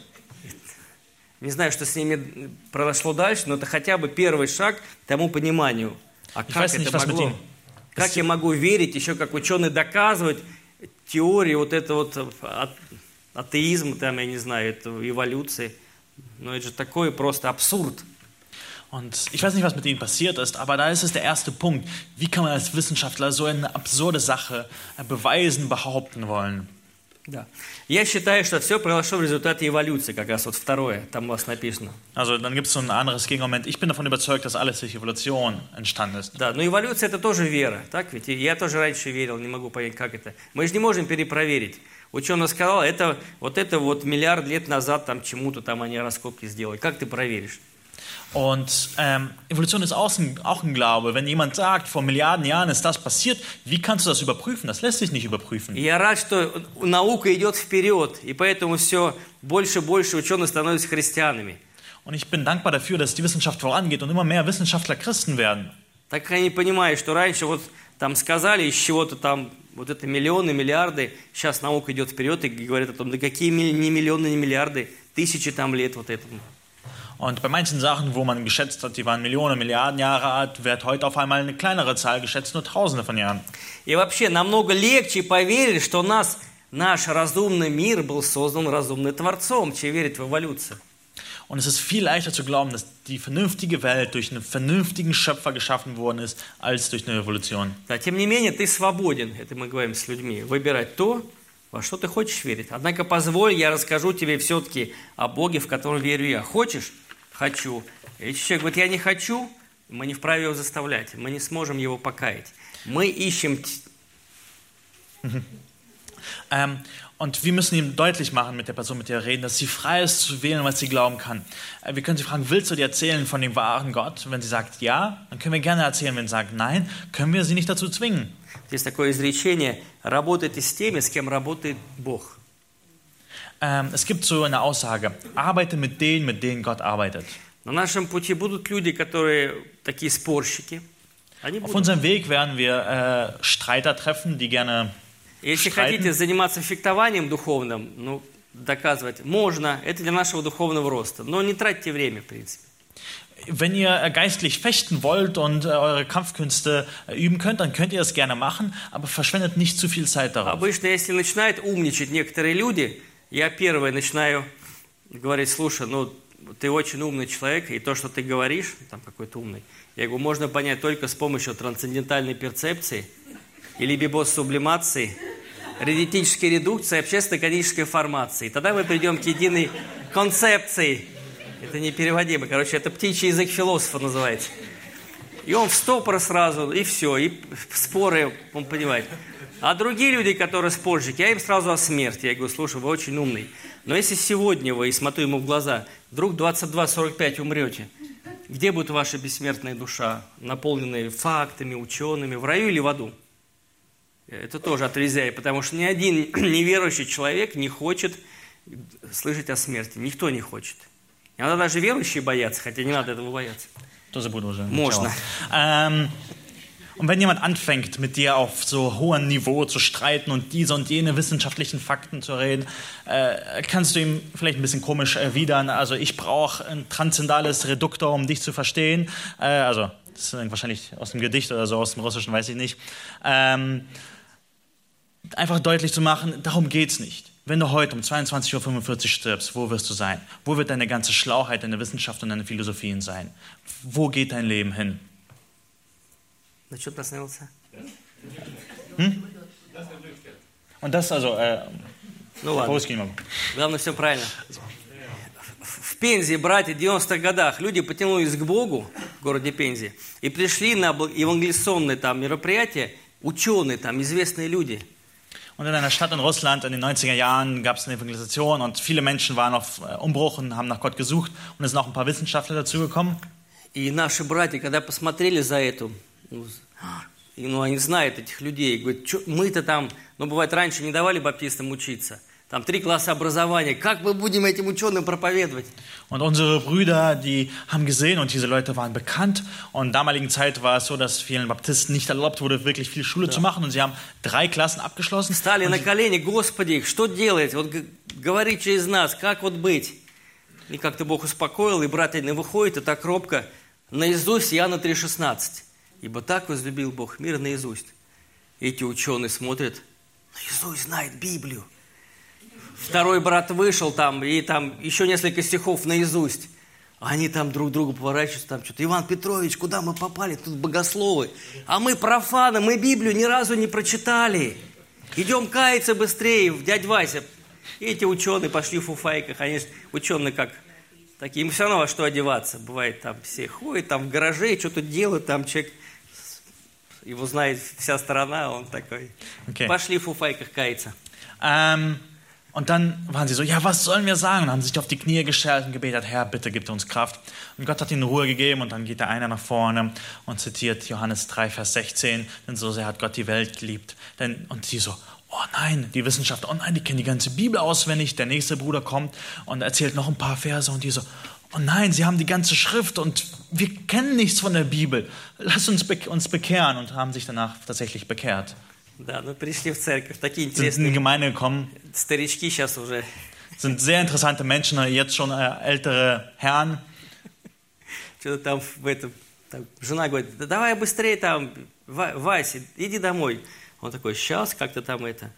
Не знаю, что с ними произошло дальше, но это хотя бы первый шаг к тому пониманию. А Ich как nicht, это mit могло? Как я могу верить, еще как ученый доказывать теорию вот это вот а- атеизм, там, я не знаю, это эволюции. Но это же такой просто абсурд. Und ich weiß nicht, was mit ihnen passiert ist, aber da ist es der erste Punkt. Wie kann man als Wissenschaftler so eine absurde Sache äh, beweisen, behaupten wollen? Да. Я считаю, что все произошло в результате эволюции, как раз вот второе, там у вас написано. Also dann gibt es so ein anderes Gegenargument. Ich bin davon überzeugt, dass alles durch Evolution entstanden ist. Да, но эволюция это тоже вера, так ведь? Я тоже раньше верил, не могу понять, как это. Мы же не можем перепроверить. Ученый сказал, это вот это вот миллиард лет назад там чему-то там они раскопки сделали. Как ты проверишь? Und ähm, Evolution ist auch ein, auch ein Glaube. Wenn jemand sagt, vor Milliarden Jahren ist das passiert, wie kannst du das überprüfen? Das lässt sich nicht überprüfen. Я рад, что наука идет вперед, и поэтому все больше и больше ученых становятся христианами. Und ich bin dankbar dafür, dass die Wissenschaft vorangeht und immer mehr Wissenschaftler Christen werden. Так как они понимают, что раньше вот там сказали из чего-то там вот это миллионы, миллиарды, сейчас наука идет вперед и говорит о том, да какие не миллионы, не миллиарды, тысячи там лет вот этому. Und bei manchen Sachen, wo man geschätzt hat, die waren Millionen, Milliarden Jahre alt, wird heute auf einmal eine kleinere Zahl geschätzt, nur Tausende von Jahren. И вообще намного легче поверить, что нас, наш разумный мир был создан разумным Творцом, чем верить в эволюцию. Und es ist viel leichter zu glauben, dass die vernünftige Welt durch einen vernünftigen Schöpfer geschaffen worden ist, als durch eine Evolution. Да, тем не менее, ты свободен, это мы говорим с людьми, выбирать то, Во что ты хочешь верить? Однако позволь, я расскажу тебе все-таки о Боге, в котором верю я. Хочешь? Хочу. Если человек говорит, я не хочу, мы не вправе его заставлять. Мы не сможем его покаять. Мы ищем Ähm, und wir müssen ihm deutlich machen mit der Person, mit der wir reden, dass sie frei ist zu wählen, was sie glauben kann. Äh, wir können sie fragen, willst du dir erzählen von dem wahren Gott? Wenn sie sagt ja, dann können wir gerne erzählen. Wenn sie sagt nein, können wir sie nicht dazu zwingen. Есть такое изречение, работайте с теми, с кем работает Бог. Ähm, es gibt so eine Aussage, arbeite mit denen, mit denen Gott arbeitet. На нашем пути будут люди, которые такие спорщики. Они Auf будут. unserem Weg werden wir äh, Streiter treffen, die gerne Если streiten. хотите заниматься фехтованием духовным, ну, доказывать можно, это для нашего духовного роста. Но не тратьте время, в принципе. Wenn ihr äh, geistlich fechten wollt und äh, eure Kampfkünste äh, üben könnt, dann könnt ihr das gerne machen, aber verschwendet nicht zu viel Zeit darauf. Обычно, если начинают умничать некоторые люди, я первый начинаю говорить, слушай, ну, ты очень умный человек, и то, что ты говоришь, там какой-то умный, я говорю, можно понять только с помощью трансцендентальной перцепции или бибос-сублимации, редетической редукции, общественно-экономической формации. Тогда мы придем к единой концепции. Это непереводимо. Короче, это птичий язык философа называется. И он в стопор сразу, и все, и споры, он понимает. А другие люди, которые спорщики, я им сразу о смерти. Я говорю, слушай, вы очень умный. Но если сегодня вы, и смотрю ему в глаза, вдруг 22-45 умрете, где будет ваша бессмертная душа, наполненная фактами, учеными, в раю или в аду? Это тоже отрезяй, потому что ни один неверующий человек не хочет слышать о смерти. Никто не хочет. Иногда даже верующие боятся, хотя не надо этого бояться. Das wurde уже Можно. Ähm, und wenn jemand anfängt, mit dir auf so hohem Niveau zu streiten und diese und jene wissenschaftlichen Fakten zu reden, äh, kannst du ihm vielleicht ein bisschen komisch erwidern. Also ich brauche ein transzendales Reduktor, um dich zu verstehen. Äh, also das ist wahrscheinlich aus dem Gedicht oder so, aus dem Russischen, weiß ich nicht. Ähm, einfach deutlich zu machen, darum geht es nicht. Wenn du heute um 22.45 Uhr stirbst, wo wirst du sein? Wo wird deine ganze Schlauheit, deine Wissenschaft und deine Philosophien sein? Wo geht dein Leben hin? На что ты остановился? Und das also, äh, Ну ладно, по-русски не могу. главное все правильно. В Пензе, братья, в 90-х годах люди потянулись к Богу в городе Пензе и пришли на евангелиционные там мероприятия, ученые там, известные люди. Und in einer Stadt in Russland in den 90er Jahren gab es eine Evangelisation und viele Menschen waren auf äh, Umbruch und haben nach Gott gesucht und es sind auch ein paar Wissenschaftler dazugekommen. И наши братья, когда посмотрели за эту, ну, ну, они знают этих людей, говорят, «Чё, мы-то там, ну, бывает, раньше не давали баптистам учиться, там три класса образования, как мы будем этим ученым проповедовать? Und unsere Brüder, die haben gesehen und diese Leute waren bekannt. Und in damaligen Zeit war es so, dass vielen Baptisten nicht erlaubt wurde, wirklich viel Schule zu machen. Und sie haben drei Klassen abgeschlossen. Встали на колени, Господи, что делать? Вот говори через нас, как вот быть? И как-то Бог успокоил, и брат один выходит, и так робко, наизусть Иоанна 3,16. Ибо так возлюбил Бог мир наизусть. Эти ученые смотрят, наизусть знает Библию. Второй брат вышел там, и там еще несколько стихов наизусть. Они там друг другу поворачиваются, там что-то, Иван Петрович, куда мы попали? Тут богословы. А мы профаны, мы Библию ни разу не прочитали. Идем каяться быстрее, дядь Вася. Эти ученые пошли в фуфайках, они ж ученые как такие, им все равно во что одеваться. Бывает там все ходят, там в гараже, что-то делают, там человек, его знает вся страна, он такой. Okay. Пошли в фуфайках каяться. Ähm, und dann waren sie so, ja, was sollen wir sagen? Und haben sich auf die Knie gestellt und gebetet, Herr, bitte gib uns Kraft. Und Gott hat ihnen Ruhe gegeben und dann geht der eine nach vorne und zitiert Johannes 3, Vers 16, denn so sehr hat Gott die Welt geliebt. Denn, und sie so, oh nein, die Wissenschaftler, oh nein, die kennen die ganze Bibel auswendig. Der nächste Bruder kommt und erzählt noch ein paar Verse und die so, oh nein, sie haben die ganze Schrift und wir kennen nichts von der Bibel. Lass uns be uns bekehren und haben sich danach tatsächlich bekehrt. Да, ну пришли в церковь. Такие Sind in die интересные Gemeinde gekommen, старички сейчас уже. sind sehr interessante Menschen, jetzt schon äh, ältere Herren. Что-то там в этом... там жена говорит, да давай быстрее там, Ва- Вася, иди домой. Он такой, сейчас как-то там это...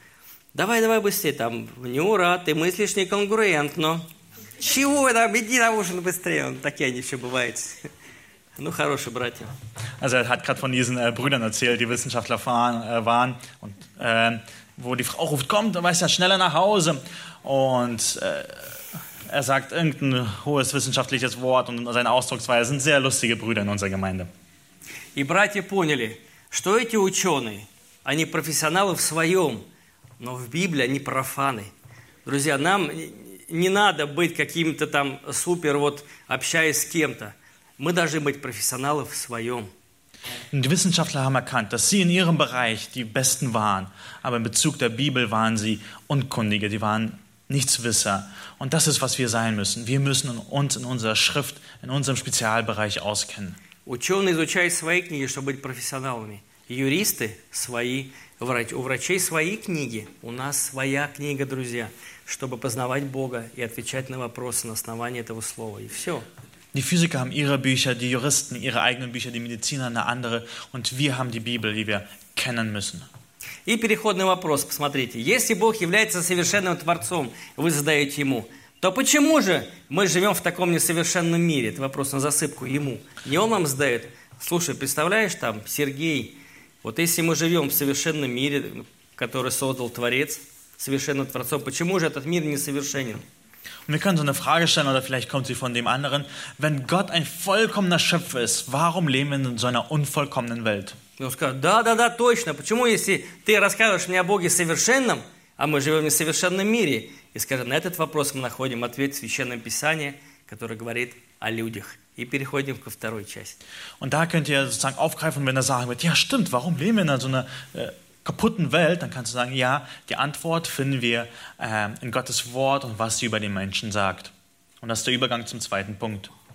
Давай, давай быстрее, там, Нюра, ты мыслишь неконгруентно. Чего там, иди на ужин быстрее. Он, такие они все бывают. Ну, хорошие братья. Also er hat gerade von diesen äh, Brüdern erzählt, die Wissenschaftler fahren, äh, waren. Und äh, wo die Frau ruft, kommt, weißt ja, schneller nach Hause. Und äh, er sagt irgendein hohes wissenschaftliches Wort und seine Ausdrucksweise sind sehr lustige Brüder in unserer Gemeinde. И братья поняли, что эти ученые, они профессионалы в своем, но в Библии они профаны. Друзья, нам не надо быть каким-то там супер, вот общаясь с кем-то. Мы должны быть профессионалы в своем. Die Wissenschaftler haben erkannt, dass sie in ihrem Bereich die Besten waren, aber in Bezug der Bibel waren sie Unkundige, die waren Nichtswisser. Und das ist, was wir sein müssen. Wir müssen uns in unserer Schrift, in unserem Spezialbereich auskennen. Ученые изучают свои книги, чтобы быть профессионалами. Юристы свои, у врачей свои книги, у нас своя книга, друзья, чтобы познавать Бога и отвечать на вопросы на основании этого слова. И все. Die Physiker haben ihre Bücher, die Juristen ihre eigenen Bücher, die Mediziner eine andere und wir haben die Bibel, die wir kennen müssen. И переходный вопрос, посмотрите. Если Бог является совершенным Творцом, вы задаете Ему, то почему же мы живем в таком несовершенном мире? Это вопрос на засыпку Ему. Не Он вам задает. Слушай, представляешь, там, Сергей, вот если мы живем в совершенном мире, который создал Творец, совершенным Творцом, почему же этот мир несовершенен? Wir können so eine Frage stellen, oder vielleicht kommt sie von dem anderen. Wenn Gott ein vollkommener Schöpfer ist, warum leben wir in so einer unvollkommenen Welt? Он да, да, да, точно. Почему, если ты рассказываешь мне о Боге совершенном, а мы живем в несовершенном мире? И скажет, на этот вопрос мы находим ответ в Священном Писании, который говорит о людях. И переходим ко второй части. Und da könnt ihr sozusagen aufgreifen, wenn er sagen wird, ja stimmt, warum leben wir in so einer äh, kaputten Welt? Dann kannst du sagen, ja, die Antwort finden wir äh, in Gottes Wort und was sie über den Menschen sagt. Und das ist der Übergang zum zweiten Punkt.